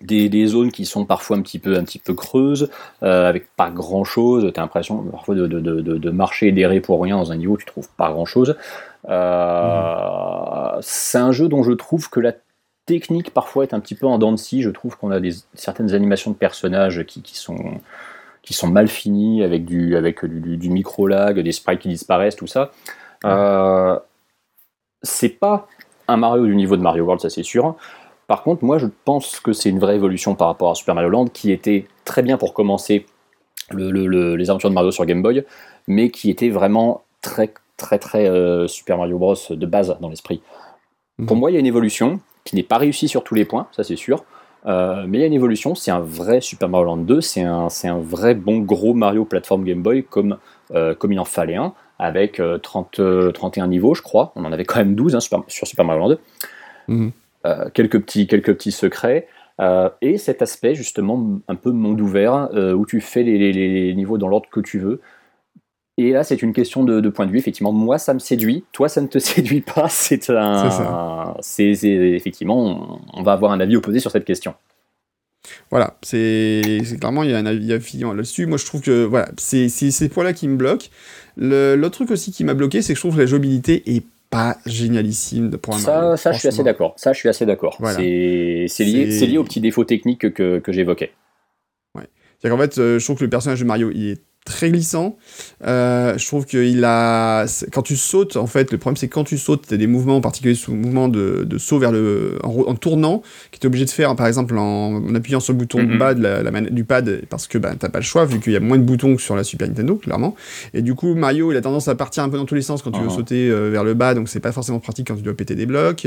[SPEAKER 2] des, zones qui sont parfois un petit peu, un petit peu creuses, euh, avec pas grand chose. Tu as l'impression parfois de, de, de, de marcher et d'errer pour rien dans un niveau où tu trouves pas grand chose. Euh, C'est un jeu dont je trouve que la technique parfois est un petit peu en dents de scie. Je trouve qu'on a des, certaines animations de personnages qui, qui, sont, qui sont mal finies, avec du, avec du, du micro-lag, des sprites qui disparaissent, tout ça. Euh, c'est pas un Mario du niveau de Mario World, ça c'est sûr. Par contre, moi, je pense que c'est une vraie évolution par rapport à Super Mario Land, qui était très bien pour commencer les aventures de Mario sur Game Boy, mais qui était vraiment très, très, très euh, Super Mario Bros. de base dans l'esprit. Mhm. Pour moi, il y a une évolution qui n'est pas réussie sur tous les points, ça c'est sûr. Euh, mais il y a une évolution, c'est un vrai Super Mario Land 2, c'est un, un, vrai bon gros Mario plateforme Game Boy comme, euh, comme il en fallait un, avec 30, 31 niveaux, je crois. On en avait quand même 12 hein, sur Super Mario Land 2. Euh, quelques, petits, quelques petits secrets. Euh, et cet aspect justement un peu monde ouvert euh, où tu fais les, niveaux dans l'ordre que tu veux. Et là, c'est une question de, point de vue. Effectivement, moi, ça me séduit. Toi, ça ne te séduit pas. C'est un. C'est effectivement, on, va avoir un avis opposé sur cette question.
[SPEAKER 1] Voilà, c'est clairement il y a un avis là-dessus. Moi, je trouve que voilà, c'est ces points-là qui me bloquent. L'autre truc aussi qui m'a bloqué, c'est que je trouve que la jouabilité est pas génialissime pour un
[SPEAKER 2] ça, Ça, je suis assez d'accord. Ça, je suis assez d'accord. C'est lié, lié aux petits défauts techniques que, que j'évoquais.
[SPEAKER 1] Ouais. C'est qu'en fait, euh, je trouve que le personnage de Mario, il est très glissant. Euh, je trouve qu'il a. Quand tu sautes, en fait, le problème c'est que quand tu sautes, tu as des mouvements, en particulier sous mouvement de, de, saut vers le. En, tournant, que tu es obligé de faire, par exemple, en, appuyant sur le bouton mm-hmm. bas de la, du pad, parce que bah, t'as pas le choix, vu qu'il y a moins de boutons que sur la Super Nintendo, clairement. Et du coup, Mario, il a tendance à partir un peu dans tous les sens quand tu veux uh-huh. sauter euh, vers le bas, donc c'est pas forcément pratique quand tu dois péter des blocs.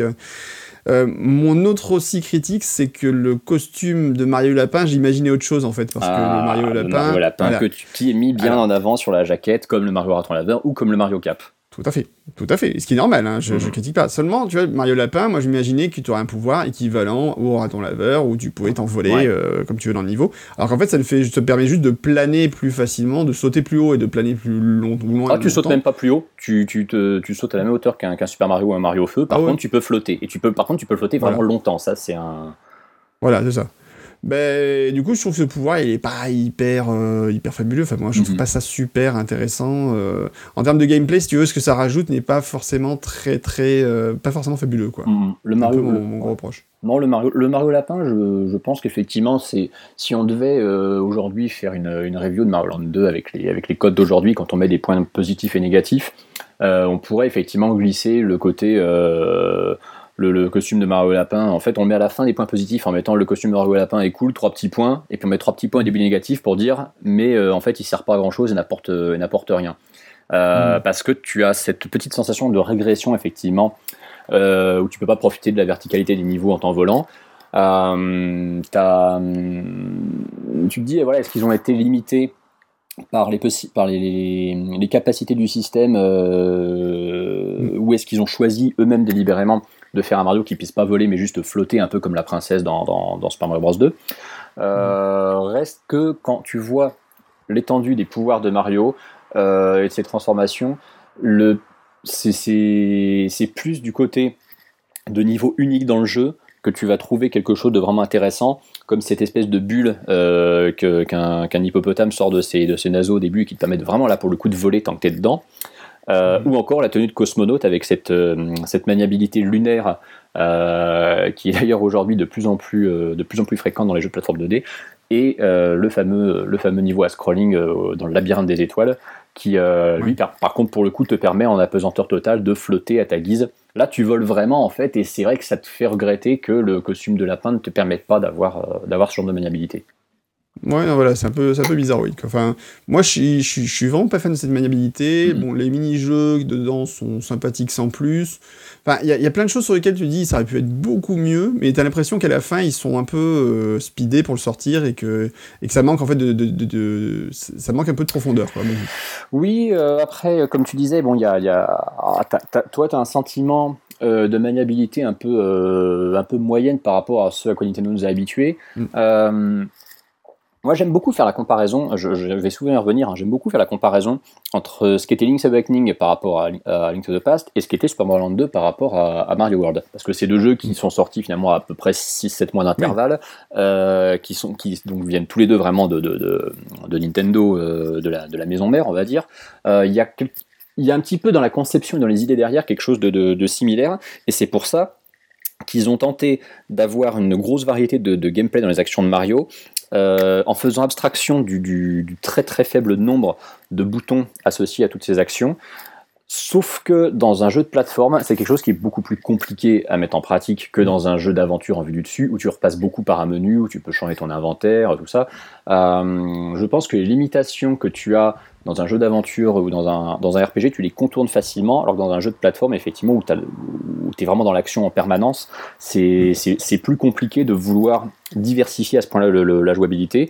[SPEAKER 1] Euh, mon autre aussi critique, c'est que le costume de Mario Lapin, j'imaginais autre chose en fait, parce que le
[SPEAKER 2] ah,
[SPEAKER 1] Mario
[SPEAKER 2] Lapin, le Mario Lapin que tu t'y mis bien en avant sur la jaquette, comme le Mario Raton Laveur ou comme le Mario Cap.
[SPEAKER 1] Tout à fait, tout à fait. Ce qui est normal, hein, je, ne mhm. critique pas. Seulement, tu vois, Mario Lapin, moi j'imaginais que tu aurais un pouvoir équivalent au raton laveur où tu pouvais t'envoler euh, comme tu veux dans le niveau. Alors qu'en fait, ça, fait, te permet juste de planer plus facilement, de sauter plus haut et de planer plus long, loin.
[SPEAKER 2] Ah, tu sautes même pas plus haut, tu, tu, te, tu sautes à la même hauteur qu'un Super Mario ou un Mario Feu. Par ah contre, tu peux flotter. Et tu peux, par contre, tu peux flotter vraiment longtemps. Ça, c'est un.
[SPEAKER 1] Voilà, c'est ça. Ben, du coup, je trouve que ce pouvoir, il est pas hyper, euh, hyper fabuleux. Enfin, moi, je trouve mhm. pas ça super intéressant. Euh, en termes de gameplay, si tu veux, ce que ça rajoute n'est pas forcément très, très, euh, pas forcément fabuleux, quoi.
[SPEAKER 2] Mhm. Le Mario,
[SPEAKER 1] mon, mon, gros reproche.
[SPEAKER 2] Non, le Mario, le Mario Lapin, je, je pense qu'effectivement, c'est si on devait aujourd'hui faire une, une, review de Mario Land 2 avec les, avec les codes d'aujourd'hui, quand on met des points positifs et négatifs, on pourrait effectivement glisser le côté le, costume de Mario Lapin. En fait, on met à la fin des points positifs en mettant le costume de Mario Lapin est cool, trois petits points, et puis on met trois petits points au début négatifs pour dire, mais euh, en fait, il sert pas à grand chose et n'apporte euh, n'apporte rien. Euh, mm. Parce que tu as cette petite sensation de régression, effectivement, où tu peux pas profiter de la verticalité des niveaux en t'envolant. Hum, tu te dis, voilà, est-ce qu'ils ont été limités par les, par les, les, capacités du système mm. ou est-ce qu'ils ont choisi eux-mêmes délibérément de faire un Mario qui puisse pas voler mais juste flotter un peu comme la princesse dans, dans, Super Mario Bros 2. Euh, reste que quand tu vois l'étendue des pouvoirs de Mario euh, et de ses transformations, le, c'est, plus du côté de niveau unique dans le jeu que tu vas trouver quelque chose de vraiment intéressant, comme cette espèce de bulle euh, qu'un, hippopotame sort de ses, de ses naseaux au début et qui te permet vraiment là pour le coup de voler tant que tu es dedans. Euh, ou encore la tenue de cosmonaute avec cette, euh, cette maniabilité lunaire euh, qui est d'ailleurs aujourd'hui de, plus en plus, de plus en plus fréquente dans les jeux de plateforme 2D, et le, fameux, le fameux niveau à scrolling dans le labyrinthe des étoiles, qui lui par, contre pour le coup te permet en apesanteur totale de flotter à ta guise. Là tu voles vraiment en fait, et c'est vrai que ça te fait regretter que le costume de lapin ne te permette pas d'avoir d'avoir ce genre de maniabilité.
[SPEAKER 1] Ouais, voilà, c'est un peu, un peu bizarroïque. Enfin, moi, je suis, je, suis, vraiment pas fan de cette maniabilité. Mm. Bon, les mini-jeux dedans sont sympathiques sans plus. Enfin, il y, y, a plein de choses sur lesquelles tu dis ça aurait pu être beaucoup mieux, mais t'as l'impression qu'à la fin, ils sont un peu euh, speedés pour le sortir et que, et que ça manque en fait de, de, de, ça manque un peu de profondeur. Quoi,
[SPEAKER 2] oui, euh, après, comme tu disais, bon, il y a, y a... Ah, toi, tu as un sentiment euh, de maniabilité un peu, un peu moyenne par rapport à ce à quoi Nintendo nous a habitués. Mm. Moi, j'aime beaucoup faire la comparaison, je, vais souvent y revenir, hein, j'aime beaucoup faire la comparaison entre ce qu'était Link's Awakening par rapport à, Link to the Past et ce qu'était Super Mario Land 2 par rapport à, Mario World. Parce que c'est deux jeux qui sont sortis finalement à peu près 6-7 mois d'intervalle, euh, qui, sont, qui donc viennent tous les deux vraiment de, de, de, Nintendo, euh, de, la, de la maison mère, on va dire. Euh, il y, a, y a un petit peu dans la conception et dans les idées derrière quelque chose de, similaire, et c'est pour ça qu'ils ont tenté d'avoir une grosse variété de, de, gameplay dans les actions de Mario, euh, en faisant abstraction du, très très faible nombre de boutons associés à toutes ces actions. Sauf que dans un jeu de plateforme, c'est quelque chose qui est beaucoup plus compliqué à mettre en pratique que dans un jeu d'aventure en vue du dessus, où tu repasses beaucoup par un menu, où tu peux changer ton inventaire, tout ça. Euh, je pense que les limitations que tu as dans un jeu d'aventure ou dans un, dans un RPG, tu les contournes facilement, alors que dans un jeu de plateforme, effectivement, où tu es vraiment dans l'action en permanence, c'est plus compliqué de vouloir diversifier à ce point-là la jouabilité.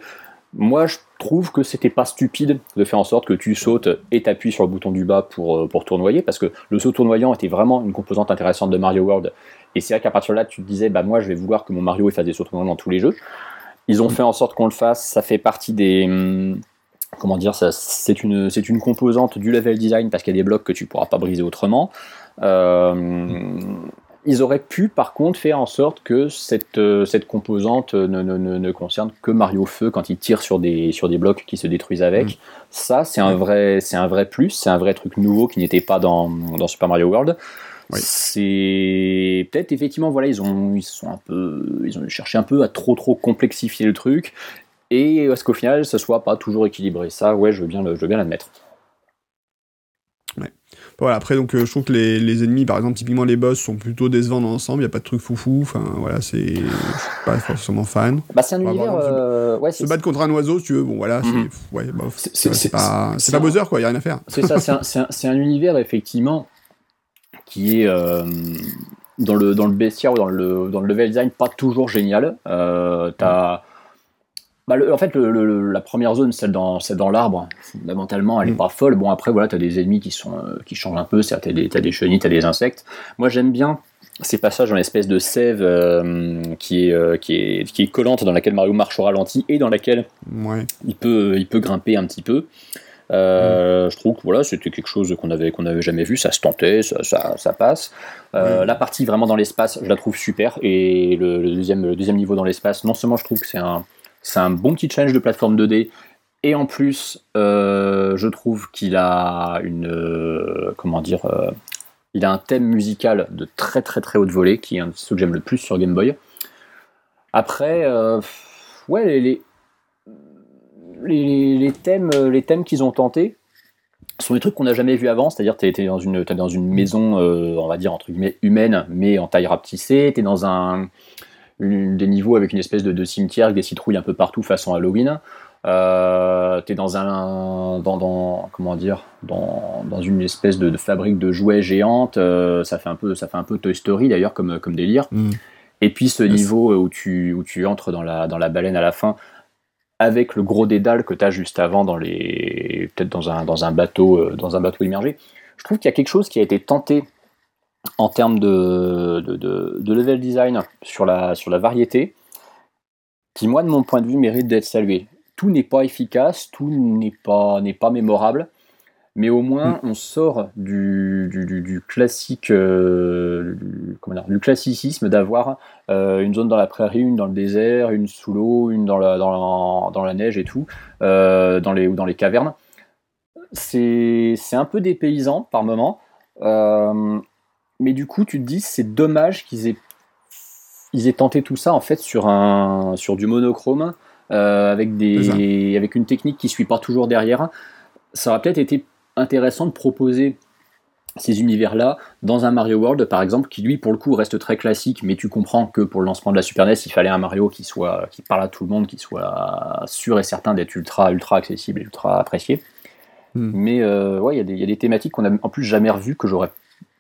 [SPEAKER 2] Moi, je trouve que c'était pas stupide de faire en sorte que tu sautes et t'appuies sur le bouton du bas pour, euh, pour tournoyer, parce que le saut tournoyant était vraiment une composante intéressante de Mario World. Et c'est vrai qu'à partir de là, tu te disais, bah moi, je vais vouloir que mon Mario fasse des sauts tournoyants dans tous les jeux. Ils ont fait en sorte qu'on le fasse, ça fait partie des, hum, comment dire, ça, c'est une, c'est une composante du level design parce qu'il y a des blocs que tu pourras pas briser autrement. Euh, ils auraient pu par contre faire en sorte que cette, euh, cette composante ne, ne, ne, concerne que Mario Feu quand il tire sur des, sur des blocs qui se détruisent avec. Mm. Ça, c'est un, vrai, c'est un vrai plus, c'est un vrai truc nouveau qui n'était pas dans, dans Super Mario World. C'est peut-être effectivement voilà ils ont ils sont un peu ils ont cherché un peu à trop trop complexifier le truc et est-ce qu'au final ce soit pas toujours équilibré? Ça ouais je veux bien je veux bien l'admettre.
[SPEAKER 15] Voilà, après, donc, euh, je trouve que les, les, ennemis, par exemple, typiquement les boss, sont plutôt décevants dans l'ensemble. Il n'y a pas de truc foufou. Enfin, voilà, c'est. Je suis pas forcément fan.
[SPEAKER 2] Bah, c'est un univers.
[SPEAKER 15] Euh,
[SPEAKER 2] ouais,
[SPEAKER 15] se battre contre un oiseau, si tu veux, bon, voilà, c'est. Mhm. Ouais, bah, c'est pas, pas Bowser, quoi, il n'y a rien à faire.
[SPEAKER 2] C'est ça, c'est un, un, univers, effectivement, qui est. Euh, dans le, dans le bestiaire ou dans le, dans le level design, pas toujours génial. T'as. Bah, en fait, le, la première zone, celle dans, celle dans l'arbre, fondamentalement, elle est mm. pas folle. Bon, après, voilà, tu as des ennemis qui, sont, euh, qui changent un peu. Tu as, as, des chenilles, tu as des insectes. Moi, j'aime bien ces passages dans l'espèce de sève euh, qui, est, euh, qui, est, qui est collante, dans laquelle Mario marche au ralenti et dans laquelle il, peut, il peut grimper un petit peu. Je trouve que voilà, c'était quelque chose qu'on avait qu'on n'avait jamais vu, ça se tentait, ça, ça, ça passe. La partie vraiment dans l'espace, je la trouve super. Et le, le, deuxième, le deuxième niveau dans l'espace, non seulement je trouve que c'est un, c'est un bon petit challenge de plateforme 2D. Et en plus, euh, je trouve qu'il a une. Euh, comment dire euh, Il a un thème musical de très très très haute volée, qui est un de ceux que j'aime le plus sur Game Boy. Après, ouais, les, les, thèmes, les thèmes qu'ils ont tentés sont des trucs qu'on n'a jamais vus avant. C'est-à-dire, tu es, dans une, dans une maison, on va dire, entre guillemets, humaine, mais en taille rapetissée. Tu es dans un des niveaux avec une espèce de, cimetière avec des citrouilles un peu partout façon Halloween. Euh, t'es dans un dans, comment dire dans, dans une espèce de, fabrique de jouets géante euh, ça fait un peu ça fait un peu Toy Story d'ailleurs comme comme délire mm. et puis ce niveau où tu où tu entres dans la dans la baleine à la fin avec le gros dédale que tu as juste avant dans les peut-être dans un dans un bateau euh, dans un bateau immergé je trouve qu'il y a quelque chose qui a été tenté en termes de, de, level design sur la, sur la variété, qui, moi, de mon point de vue, mérite d'être salué. Tout n'est pas efficace, tout n'est pas, pas mémorable, mais au moins, mm. on sort du, du, classique, euh, du, classicisme d'avoir euh, une zone dans la prairie, une dans le désert, une sous l'eau, une dans la, dans, dans la neige et tout, euh, dans les, ou dans les cavernes. C'est un peu dépaysant par moment mais du coup, tu te dis, c'est dommage qu'ils aient, ils aient tenté tout ça en fait sur, un, sur du monochrome, euh, avec, des, avec une technique qui suit pas toujours derrière. Ça aurait peut-être été intéressant de proposer ces univers-là dans un Mario World, par exemple, qui lui, pour le coup, reste très classique, mais tu comprends que pour le lancement de la Super NES, il fallait un Mario qui soit, qui parle à tout le monde, qui soit sûr et certain d'être ultra, ultra accessible et ultra apprécié. Hmm. Mais euh, ouais, il y, y, a des thématiques qu'on a en plus jamais revues que j'aurais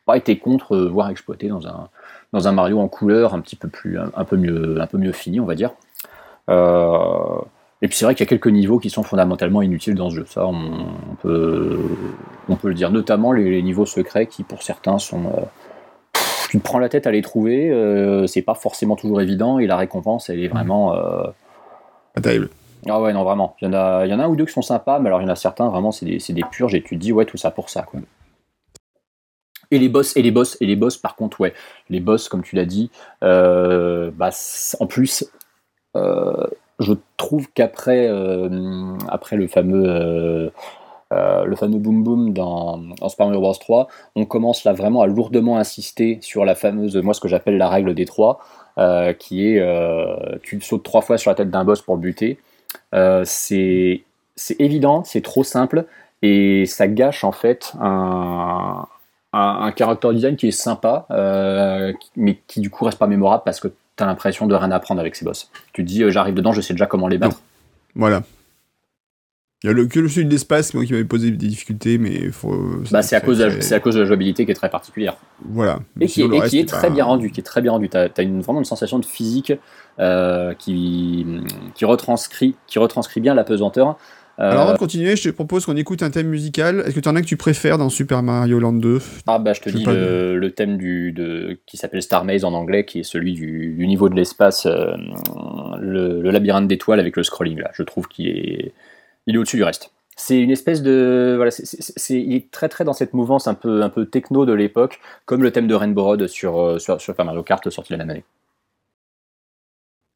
[SPEAKER 2] pas été contre euh, voir exploiter dans un, dans un Mario en couleur un petit peu plus un, peu mieux un peu mieux fini on va dire. Euh, et puis c'est vrai qu'il y a quelques niveaux qui sont fondamentalement inutiles dans ce jeu. Ça on, peut on peut le dire. Notamment les, niveaux secrets qui pour certains sont euh, tu te prends la tête à les trouver c'est pas forcément toujours évident et la récompense elle est vraiment
[SPEAKER 15] pas terrible.
[SPEAKER 2] Ah ouais non vraiment. Il y en a il y en a un ou deux qui sont sympas mais alors il y en a certains vraiment c'est des, des purges et tu te dis ouais tout ça pour ça quoi et les boss, et les boss, et les boss, par contre, ouais, les boss, comme tu l'as dit, euh, bah, en plus, euh, je trouve qu'après euh, après le fameux le fameux boom boom dans, dans, Super Mario Bros 3, on commence là vraiment à lourdement insister sur la fameuse, moi ce que j'appelle la règle des trois, qui est tu sautes trois fois sur la tête d'un boss pour le buter. c'est évident, c'est trop simple et ça gâche en fait un, un, character design qui est sympa, euh, mais qui du coup reste pas mémorable parce que tu as l'impression de rien apprendre avec ces boss. Tu te dis, euh, j'arrive dedans, je sais déjà comment les battre.
[SPEAKER 15] Voilà. Il y a le, que le sud d'espace qui m'avait posé des difficultés, mais faut.
[SPEAKER 2] Bah, c'est à, cause de la, à cause de la jouabilité qui est très particulière.
[SPEAKER 15] Voilà.
[SPEAKER 2] Et qui, est, très bien rendu, qui est très bien rendu. T'as as une, vraiment une sensation de physique euh, qui, qui, retranscrit, qui retranscrit bien la pesanteur.
[SPEAKER 15] Alors avant de euh, continuer, je te propose qu'on écoute un thème musical. Est-ce que tu en as que tu préfères dans Super Mario Land 2
[SPEAKER 2] Ah bah je te dis le, thème du, de, qui s'appelle Star Maze en anglais, qui est celui du, niveau de l'espace, euh, le, labyrinthe d'étoiles avec le scrolling là. Je trouve qu'il est, il est au-dessus du reste. c'est une espèce de voilà, c'est, il est très très dans cette mouvance un peu un peu techno de l'époque, comme le thème de Rainbow Road sur sur, sur Super Mario Kart sorti la même année.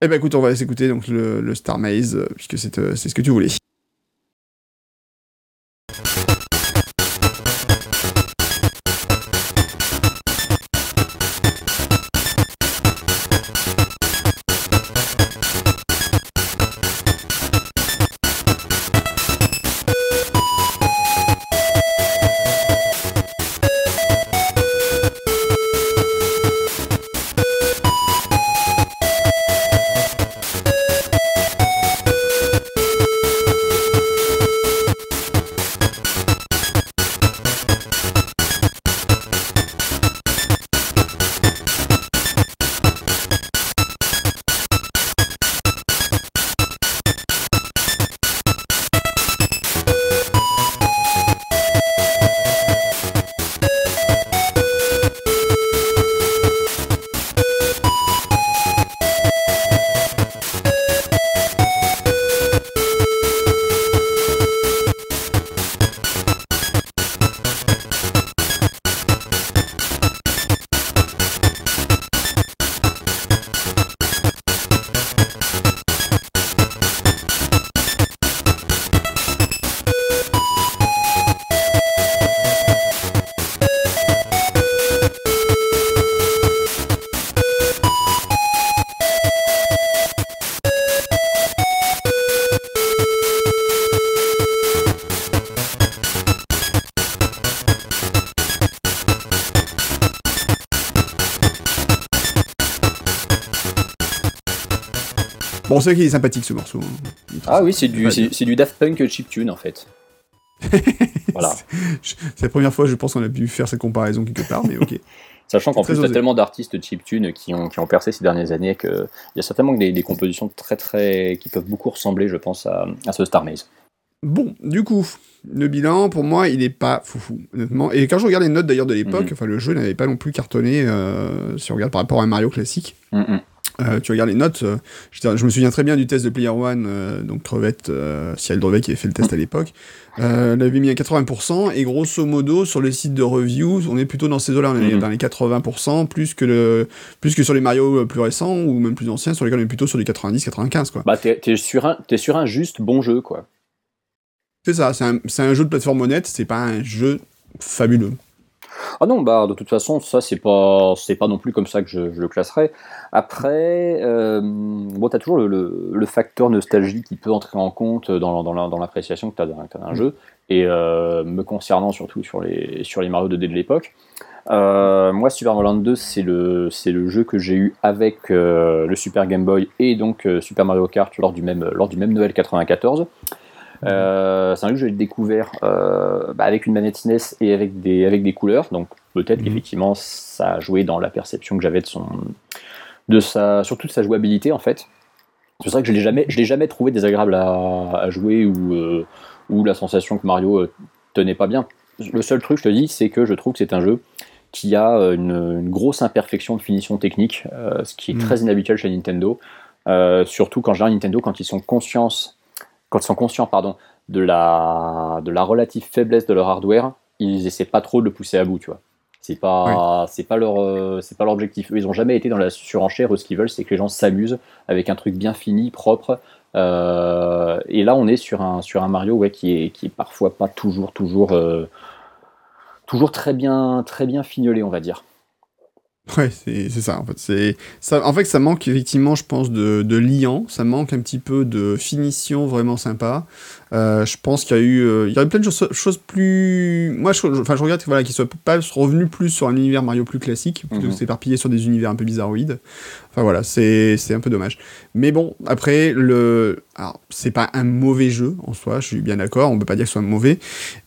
[SPEAKER 1] Eh ben écoute, on va écouter donc le, le Star Maze puisque c'est ce que tu voulais. Vrai qu'il est sympathique ce morceau.
[SPEAKER 2] Ah oui, c'est du, c'est, du Daft Punk chiptune en fait.
[SPEAKER 1] voilà. c'est la première fois, je pense, qu'on a pu faire cette comparaison quelque part, mais ok.
[SPEAKER 2] Sachant qu'en plus, il y a tellement d'artistes chiptune qui ont, qui ont percé ces dernières années qu'il y a certainement des, des, compositions très très qui peuvent beaucoup ressembler, je pense, à, à ce Star Maze.
[SPEAKER 1] Bon, du coup, le bilan, pour moi, il est pas foufou, honnêtement. Et quand je regarde les notes d'ailleurs de l'époque, enfin, le jeu n'avait pas non plus cartonné, euh, si on regarde par rapport à un Mario classique. Mm-hmm. Euh, tu regardes les notes, euh, je, me souviens très bien du test de Player One, euh, donc Crevette, Ciel Drevet qui avait fait le test à l'époque. on avait mis à 80%, et grosso modo, sur les sites de review, on est plutôt dans ces eaux-là, on est mhm. dans les 80%, plus que, le, plus que sur les Mario plus récents, ou même plus anciens, sur lesquels on est plutôt sur les 90-95, quoi.
[SPEAKER 2] Bah, t'es sur, un, es sur un juste bon jeu, quoi.
[SPEAKER 1] C'est ça, c'est un, un, jeu de plateforme honnête, c'est pas un jeu fabuleux.
[SPEAKER 2] Ah non, bah de toute façon, ça c'est pas c'est pas non plus comme ça que je, le classerais. Après, euh, bon, t'as toujours le, le, facteur nostalgie qui peut entrer en compte dans, dans l'appréciation que t'as d'un jeu. Et euh, me concernant surtout sur les sur les Mario 2D de l'époque. Euh, moi, Super Mario Land 2, c'est le, c'est le jeu que j'ai eu avec le Super Game Boy et donc Super Mario Kart lors du même, lors du même Noël 94. Euh, c'est un jeu que j'ai découvert euh, bah, avec une manette SNES et avec des, avec des couleurs, donc peut-être mhm. qu'effectivement ça a joué dans la perception que j'avais de son, de sa, surtout de sa jouabilité en fait. C'est vrai que je l'ai jamais, je l'ai jamais trouvé désagréable à, jouer ou, euh, ou la sensation que Mario tenait pas bien. Le seul truc, je te dis, c'est que je trouve que c'est un jeu qui a une, grosse imperfection de finition technique, ce qui est mhm. très inhabituel chez Nintendo. surtout quand je dis Nintendo, quand ils sont conscients quand ils sont conscients pardon, de, la, de la relative faiblesse de leur hardware, ils essaient pas trop de le pousser à bout, tu vois. C'est pas, c'est pas leur, euh, c'est pas leur objectif. Eux, ils ont jamais été dans la surenchère. Eux, ce qu'ils veulent, c'est que les gens s'amusent avec un truc bien fini, propre. Euh, et là, on est sur un, sur un Mario, ouais, qui est, qui est parfois pas toujours, toujours, euh, toujours très bien, très bien fignolé, on va dire.
[SPEAKER 1] Ouais, c'est ça en fait. C'est ça. En fait, ça manque effectivement, je pense, de, de liant. Ça manque un petit peu de finition vraiment sympa. Euh, je pense qu'il y a eu, euh, il y a plein de choses, plus. Moi, je, enfin, je regrette voilà, qu'ils soient pas revenus plus sur un univers Mario plus classique, plutôt que mhm. s'éparpiller sur des univers un peu bizarroïdes. Enfin voilà, c'est un peu dommage. Mais bon, après, le, c'est pas un mauvais jeu en soi, je suis bien d'accord, on peut pas dire que ce soit mauvais,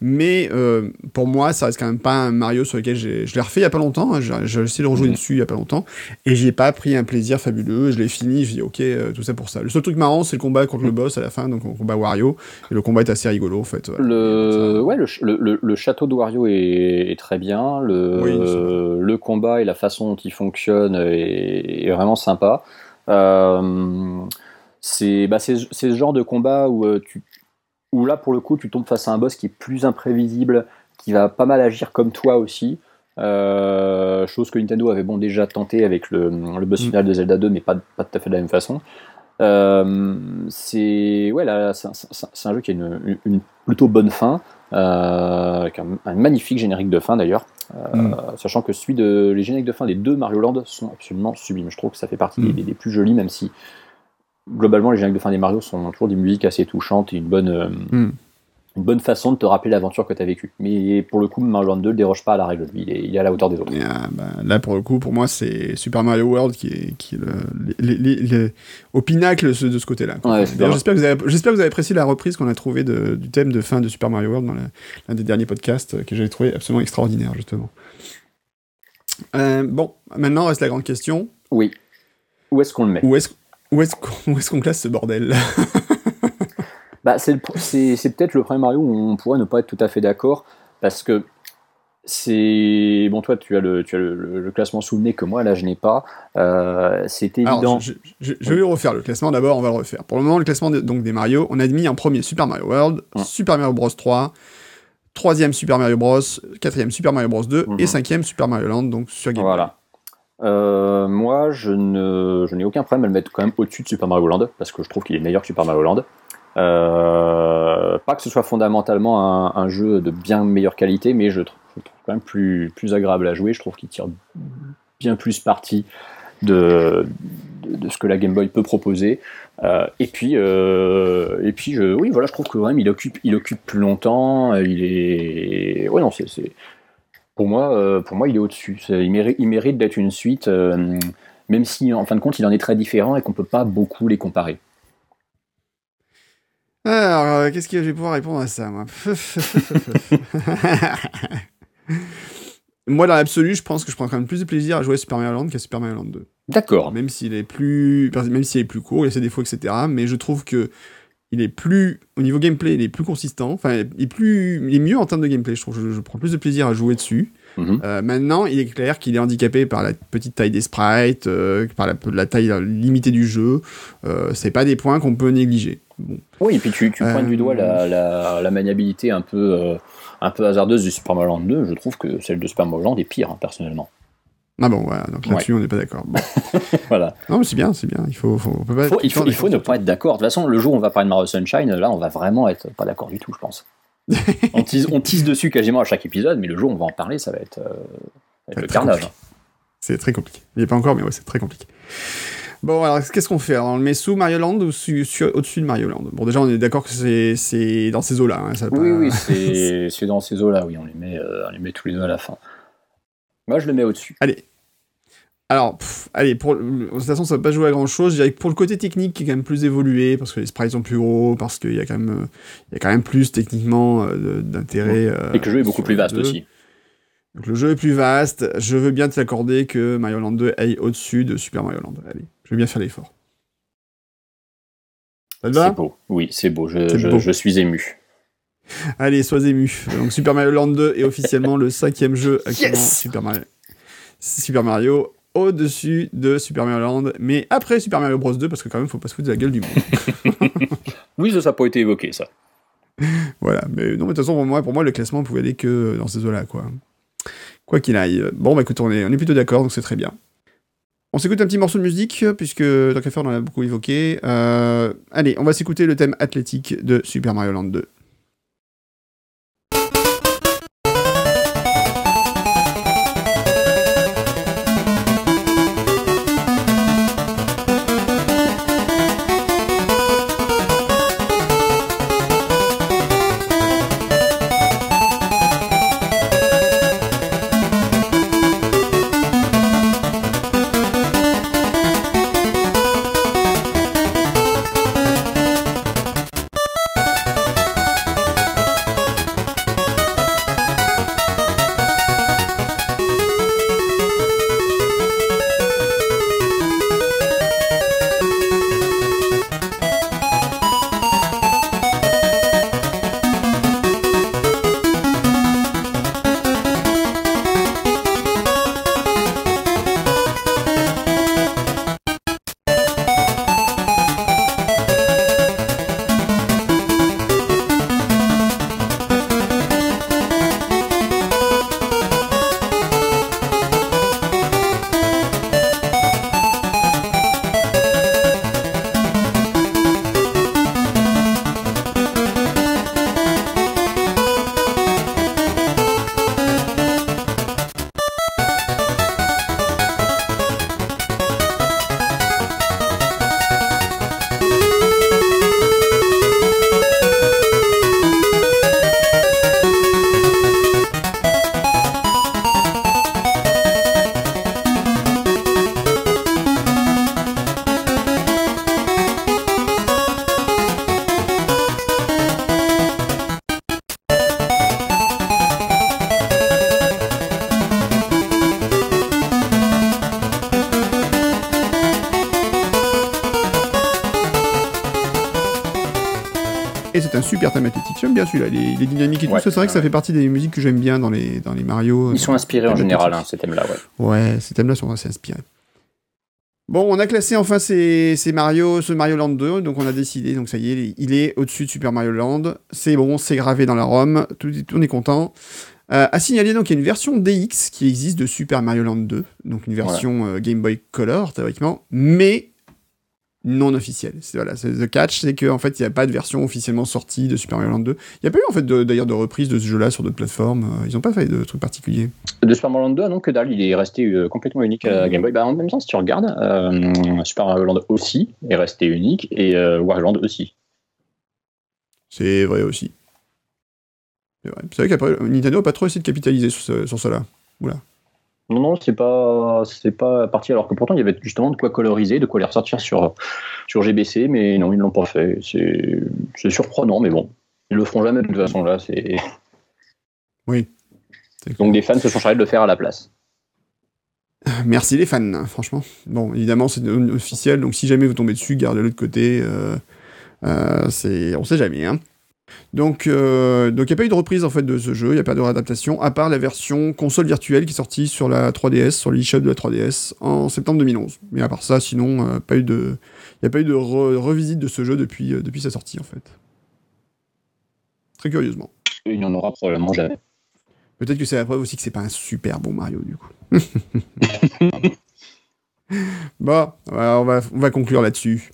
[SPEAKER 1] mais euh, pour moi, ça reste quand même pas un Mario sur lequel je l'ai refait il y a pas longtemps. Hein, j'ai essayé de rejouer mhm. dessus il y a pas longtemps, et j'y ai pas pris un plaisir fabuleux. Je l'ai fini, je dis ok, tout ça pour ça. Le seul truc marrant, c'est le combat contre le boss à la fin, donc on combat Wario le combat est assez rigolo en fait.
[SPEAKER 2] Le, ouais, le, le, château de Wario est, très bien. Le, le combat et la façon dont il fonctionne est, vraiment sympa. Euh, c'est bah, ce genre de combat où euh, tu où là, pour le coup, tu tombes face à un boss qui est plus imprévisible, qui va pas mal agir comme toi aussi. Euh, chose que Nintendo avait bon déjà tenté avec le, le boss final de Zelda 2, mais pas, pas tout à fait de la même façon. Euh, c'est ouais, là, c'est un, jeu qui a une, une plutôt bonne fin, euh, avec un, un magnifique générique de fin d'ailleurs. Euh,
[SPEAKER 1] Mm.
[SPEAKER 2] Sachant que celui de les génériques de fin des deux Mario Land sont absolument sublimes. Je trouve que ça fait partie des,
[SPEAKER 1] Mm.
[SPEAKER 2] des- des plus jolis, même si globalement les génériques de fin des Mario sont toujours des musiques assez touchantes et une bonne,
[SPEAKER 1] Mm.
[SPEAKER 2] Une bonne façon de te rappeler l'aventure que tu as vécue. Mais pour le coup, Mario Land 2 ne déroge pas à la règle. Il est, il est à la hauteur des autres.
[SPEAKER 1] Euh, bah, là, pour le coup, pour moi, c'est Super Mario World qui est, qui est le, les- les- les- au pinacle de ce, côté-là.
[SPEAKER 2] Ouais,
[SPEAKER 1] D'ailleurs. J'espère que, vous avez- j'espère que vous avez apprécié la reprise qu'on a trouvée de- du thème de fin de Super Mario World dans l'un des derniers podcasts euh, que j'avais trouvé absolument extraordinaire, justement. Euh, bon, maintenant reste la grande question.
[SPEAKER 2] Oui. Où est-ce qu'on le met?
[SPEAKER 1] Où est-ce où est-ce qu'on où est-ce qu'on classe ce bordel?
[SPEAKER 2] Bah, c'est, peut-être le premier Mario où on pourrait ne pas être tout à fait d'accord, parce que c'est... Bon, toi, tu as le, tu as le, le- le classement sous le nez que moi, là, je n'ai pas. Euh, c'est évident...
[SPEAKER 1] Alors, je, je- je vais refaire, le classement d'abord, on va le refaire. Pour le moment, le classement de- donc, des Mario, on a mis en premier Super Mario World, Super Mario Bros 3, troisième Super Mario Bros, quatrième Super Mario Bros 2 et cinquième Super Mario Land, donc sur Game Boy.
[SPEAKER 2] Voilà. Euh, moi, je, ne, je n'ai aucun problème à le mettre quand même au-dessus de Super Mario Land, parce que je trouve qu'il est meilleur que Super Mario Land. Euh, pas que ce soit fondamentalement un, jeu de bien meilleure qualité, mais je, trouve- quand même plus, plus agréable à jouer. Je trouve qu'il tire bien plus parti de, de, ce que la Game Boy peut proposer. Euh, et puis, euh, et puis je, oui, voilà, je trouve que quand même il occupe, il occupe plus longtemps. Il est, ouais, non, c'est, pour moi, pour moi, il est au-dessus. Il mérite, il mérite d'être une suite, même si en fin de compte, il en est très différent et qu'on peut pas beaucoup les comparer.
[SPEAKER 1] Alors, euh, qu'est-ce que je vais pouvoir répondre à ça, moi Moi, dans l'absolu, je pense que je prends quand même plus de plaisir à jouer à Super Mario Land qu'à Super Mario Land 2.
[SPEAKER 2] D'accord.
[SPEAKER 1] Même s'il est plus, même s'il est plus court, il a ses défauts, etc. Mais je trouve que il est plus, au niveau gameplay, il est plus consistant. Enfin, il est plus, il est mieux en termes de gameplay. Je trouve, je, je prends plus de plaisir à jouer dessus. Euh, maintenant, il est clair qu'il est handicapé par la petite taille des sprites, euh, par la, la taille limitée du jeu. Euh, c'est pas des points qu'on peut négliger. Bon.
[SPEAKER 2] Oui, et puis tu, tu pointes du doigt la, la, la maniabilité un peu, euh, un peu hasardeuse du Super Mario Land 2. Je trouve que celle de Super Mario Land est pire, hein, personnellement.
[SPEAKER 1] Ah bon, voilà, donc là-dessus,
[SPEAKER 2] Ouais.
[SPEAKER 1] on n'est pas d'accord. Bon.
[SPEAKER 2] voilà.
[SPEAKER 1] Non, mais c'est bien, c'est bien. Il faut, faut, on peut pas
[SPEAKER 2] Faut-
[SPEAKER 1] être
[SPEAKER 2] il faut, il faut ne pas être d'accord. De toute façon, le jour où on va parler de Mario Sunshine, là, on va vraiment être pas d'accord du tout, je pense. on, tease, on tease dessus quasiment à chaque épisode, mais le jour où on va en parler, ça va être, euh, ça va être
[SPEAKER 1] va
[SPEAKER 2] le carnage.
[SPEAKER 1] C'est très compliqué. Il n'y est pas encore, mais ouais, c'est très compliqué. Bon, alors qu'est-ce qu'on fait? Alors, On le met sous Mario Land ou su- su- au-dessus de Mario Land? Bon, déjà, on est d'accord que c'est- dans ces eaux-là. hein,
[SPEAKER 2] Oui,
[SPEAKER 1] pas-
[SPEAKER 2] oui, c'est c'est dans ces eaux-là, oui, on les, met, euh, on les met tous les deux à la fin. Moi, je le mets au-dessus.
[SPEAKER 1] Allez. Alors, pff, allez, pour, de toute façon, ça va pas jouer à grand chose. Je dirais que pour le côté technique qui est quand même plus évolué, parce que les sprites sont plus gros, parce qu'il y a quand même, il y a quand même plus techniquement euh, d'intérêt. euh,
[SPEAKER 2] Et que le jeu est beaucoup plus vaste aussi.
[SPEAKER 1] Donc le jeu est plus vaste. Je veux bien t'accorder que Mario Land 2 aille au-dessus de Super Mario Land. Allez, je vais bien faire l'effort. Ça te va?
[SPEAKER 2] C'est beau. Oui, c'est beau. Je,
[SPEAKER 1] C'est
[SPEAKER 2] je-
[SPEAKER 1] beau.
[SPEAKER 2] je suis ému.
[SPEAKER 1] Allez, sois ému. Donc Super Mario Land 2 est officiellement le cinquième jeu actuellement
[SPEAKER 2] Yes
[SPEAKER 1] Super Mario. Super Mario au-dessus de Super Mario Land, mais après Super Mario Bros 2 parce que quand même faut pas se foutre de la gueule du monde.
[SPEAKER 2] Oui, ça n'a pas été évoqué, ça.
[SPEAKER 1] voilà, mais non, mais de toute façon pour moi, pour moi le classement pouvait aller que dans ces eaux-là, quoi. Quoi qu'il aille. Bon, bah écoute, on est, on est plutôt d'accord, donc c'est très bien. On s'écoute un petit morceau de musique, puisque tant qu'à faire, on en a beaucoup évoqué. Euh, allez, on va s'écouter le thème athlétique de Super Mario Land 2. Un super thème esthétique. J'aime bien celui-là, les, les dynamiques et tout. C'est vrai que ça fait partie des musiques que j'aime bien dans les, dans les Mario.
[SPEAKER 2] Ils sont inspirés en général, hein, ces thèmes-là, ouais.
[SPEAKER 1] Ouais, ces thèmes-là sont assez inspirés. Bon, on a classé enfin ces, ces, Mario, ce Mario Land 2, donc on a décidé, donc ça y est, il est au-dessus de Super Mario Land. C'est bon, c'est gravé dans la ROM, tout, on est content. Euh, à signaler donc qu'il y a une version DX qui existe de Super Mario Land 2, donc une version euh, Game Boy Color théoriquement, mais non officielle. C'est voilà, c'est the catch, c'est qu'en fait il n'y a pas de version officiellement sortie de Super Mario Land 2. Il n'y a pas eu en fait d'ailleurs de, reprise de ce jeu-là sur d'autres plateformes. Euh, ils n'ont pas fait de trucs particuliers.
[SPEAKER 2] De Super Mario Land 2, non que dalle, il est resté euh, complètement unique à Game Boy. Bah, en même temps, si tu regardes, euh, Super Mario Land aussi est resté unique et Wario Land aussi.
[SPEAKER 1] C'est vrai aussi. C'est vrai, vrai qu'après Nintendo n'a pas trop essayé de capitaliser sur, ce, sur cela. Oula.
[SPEAKER 2] Non, non, c'est pas, c'est pas parti. Alors que pourtant, il y avait justement de quoi coloriser, de quoi les ressortir sur, sur GBC, mais non, ils ne l'ont pas fait. C'est, c'est surprenant, mais bon, ils le feront jamais de toute façon là. C'est.
[SPEAKER 1] Oui.
[SPEAKER 2] Donc des fans se sont chargés de le faire à la place.
[SPEAKER 1] Merci les fans, franchement. Bon, évidemment, c'est officiel, donc si jamais vous tombez dessus, gardez-le de côté. Euh, euh, c'est, on sait jamais, hein. Donc, euh, donc il n'y a pas eu de reprise en fait de ce jeu, il n'y a pas de réadaptation, à part la version console virtuelle qui est sortie sur la 3DS, sur l'eShop de la 3DS en septembre 2011. Mais à part ça, sinon, euh, pas eu de, il n'y a pas eu de revisite de ce jeu depuis, euh, depuis sa sortie en fait. Très curieusement.
[SPEAKER 2] Il n'y en aura probablement jamais.
[SPEAKER 1] Peut-être que c'est la preuve aussi que c'est pas un super bon Mario du coup. bon, on va, on va conclure là-dessus.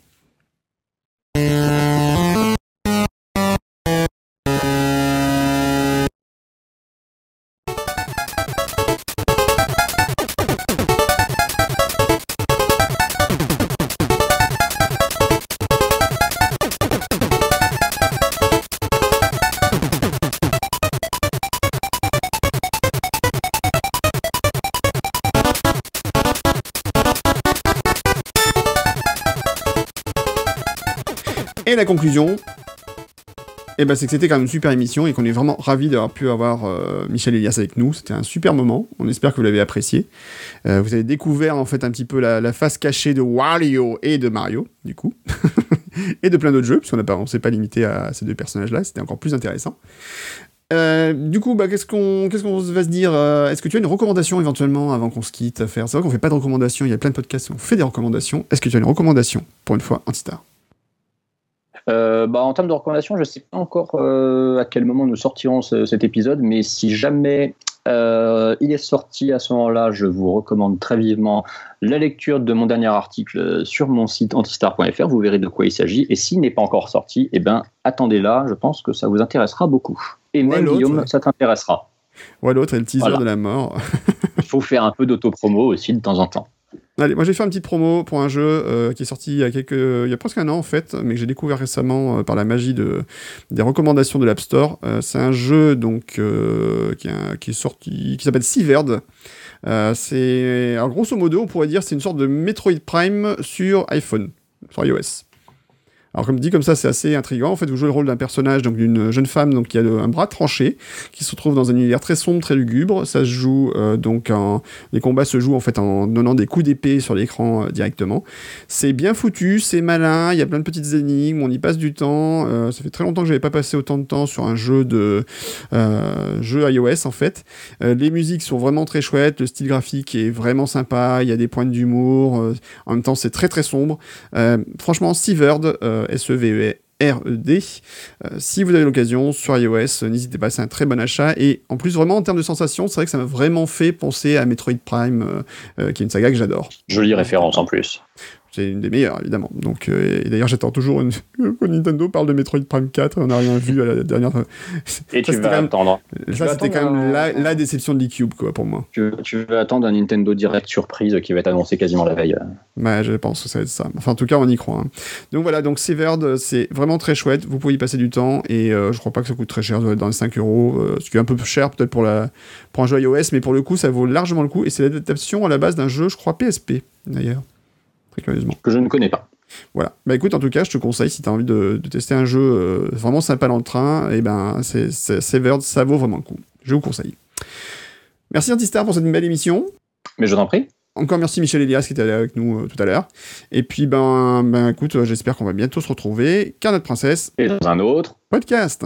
[SPEAKER 1] La conclusion, eh ben, c'est que c'était quand même une super émission et qu'on est vraiment ravis d'avoir pu avoir euh, Michel Elias avec nous. C'était un super moment. On espère que vous l'avez apprécié. Euh, vous avez découvert en fait un petit peu la, face cachée de Wario et de Mario, du coup, et de plein d'autres jeux, puisqu'on ne s'est pas limité à ces deux personnages-là. C'était encore plus intéressant. Euh, du coup, bah, qu'est-ce qu'on va se dire Est-ce que tu as une recommandation éventuellement avant qu'on se quitte à faire? C'est vrai qu'on fait pas de recommandations. Il y a plein de podcasts où on fait des recommandations. Est-ce que tu as une recommandation pour une fois, Antistar
[SPEAKER 2] euh, bah, en termes de recommandations, je ne sais pas encore euh, à quel moment nous sortirons cet épisode, mais si jamais euh, il est sorti à ce moment-là, je vous recommande très vivement la lecture de mon dernier article sur mon site antistar.fr. Vous verrez de quoi il s'agit. Et s'il n'est pas encore sorti, eh ben, attendez là. Je pense que ça vous intéressera beaucoup. Et même Guillaume, ça t'intéressera.
[SPEAKER 1] Ouais, l'autre est le teaser de la mort.
[SPEAKER 2] il faut faire un peu d'autopromo aussi de temps en temps.
[SPEAKER 1] Allez, moi j'ai fait une petite promo pour un jeu euh, qui est sorti il y a quelques, il y a presque un an en fait, mais que j'ai découvert récemment euh, par la magie de des recommandations de l'App Store. Euh, c'est un jeu donc qui, est sorti, qui s'appelle Severed. c'est, alors grosso modo, on pourrait dire, c'est une sorte de Metroid Prime sur iPhone, sur iOS. Alors comme dit comme ça, c'est assez intriguant. En fait, vous jouez le rôle d'un personnage, donc d'une jeune femme, donc qui a un bras tranché, qui se trouve dans un univers très sombre, très lugubre. Ça se joue euh, donc en... les combats se jouent en fait en donnant des coups d'épée sur l'écran euh, directement. C'est bien foutu, c'est malin. Il y a plein de petites énigmes, on y passe du temps. Euh, ça fait très longtemps que j'avais pas passé autant de temps sur un jeu de jeu iOS en fait. les musiques sont vraiment très chouettes, le style graphique est vraiment sympa. Il y a des points d'humour. en même temps, c'est très très sombre. franchement, Severed S-E-V-E-R-E-D. Euh, si vous avez l'occasion sur iOS, n'hésitez pas, c'est un très bon achat. Et en plus, vraiment en termes de sensations, c'est vrai que ça m'a vraiment fait penser à Metroid Prime, euh, euh, qui est une saga que j'adore.
[SPEAKER 2] Jolie référence en plus
[SPEAKER 1] c'est une des meilleures, évidemment. Donc, euh, et d'ailleurs, j'attends toujours une... que Nintendo parle de Metroid Prime 4, on n'a rien vu à la dernière.
[SPEAKER 2] Et tu vas attendre.
[SPEAKER 1] Ça, c'était quand même la, déception de l'eCube, quoi, pour moi.
[SPEAKER 2] Tu, vas attendre un Nintendo Direct surprise qui va être annoncé quasiment la veille.
[SPEAKER 1] Ouais, je pense que ça va être ça. Enfin, en tout cas, on y croit. Hein. Donc voilà, donc Severed, c'est vraiment très chouette. Vous pouvez y passer du temps et euh, je crois pas que ça coûte très cher, ça doit être dans les 5 euros. Euh, ce qui est un peu cher peut-être pour, la... pour un jeu iOS, mais pour le coup, ça vaut largement le coup. Et c'est l'adaptation à la base d'un jeu, je crois, PSP, d'ailleurs curieusement.
[SPEAKER 2] Que je ne connais pas.
[SPEAKER 1] Voilà. Bah écoute, en tout cas, je te conseille, si tu as envie de, tester un jeu euh, vraiment sympa dans le train, et eh ben c'est Severed, ça vaut vraiment le coup. Je vous conseille. Merci Antistar pour cette belle émission.
[SPEAKER 2] Mais je t'en prie.
[SPEAKER 1] encore merci Michel Elias qui était avec nous euh, tout à l'heure. Et puis, ben, ben écoute, j'espère qu'on va bientôt se retrouver. Car notre princesse.
[SPEAKER 2] Et dans un autre
[SPEAKER 1] podcast.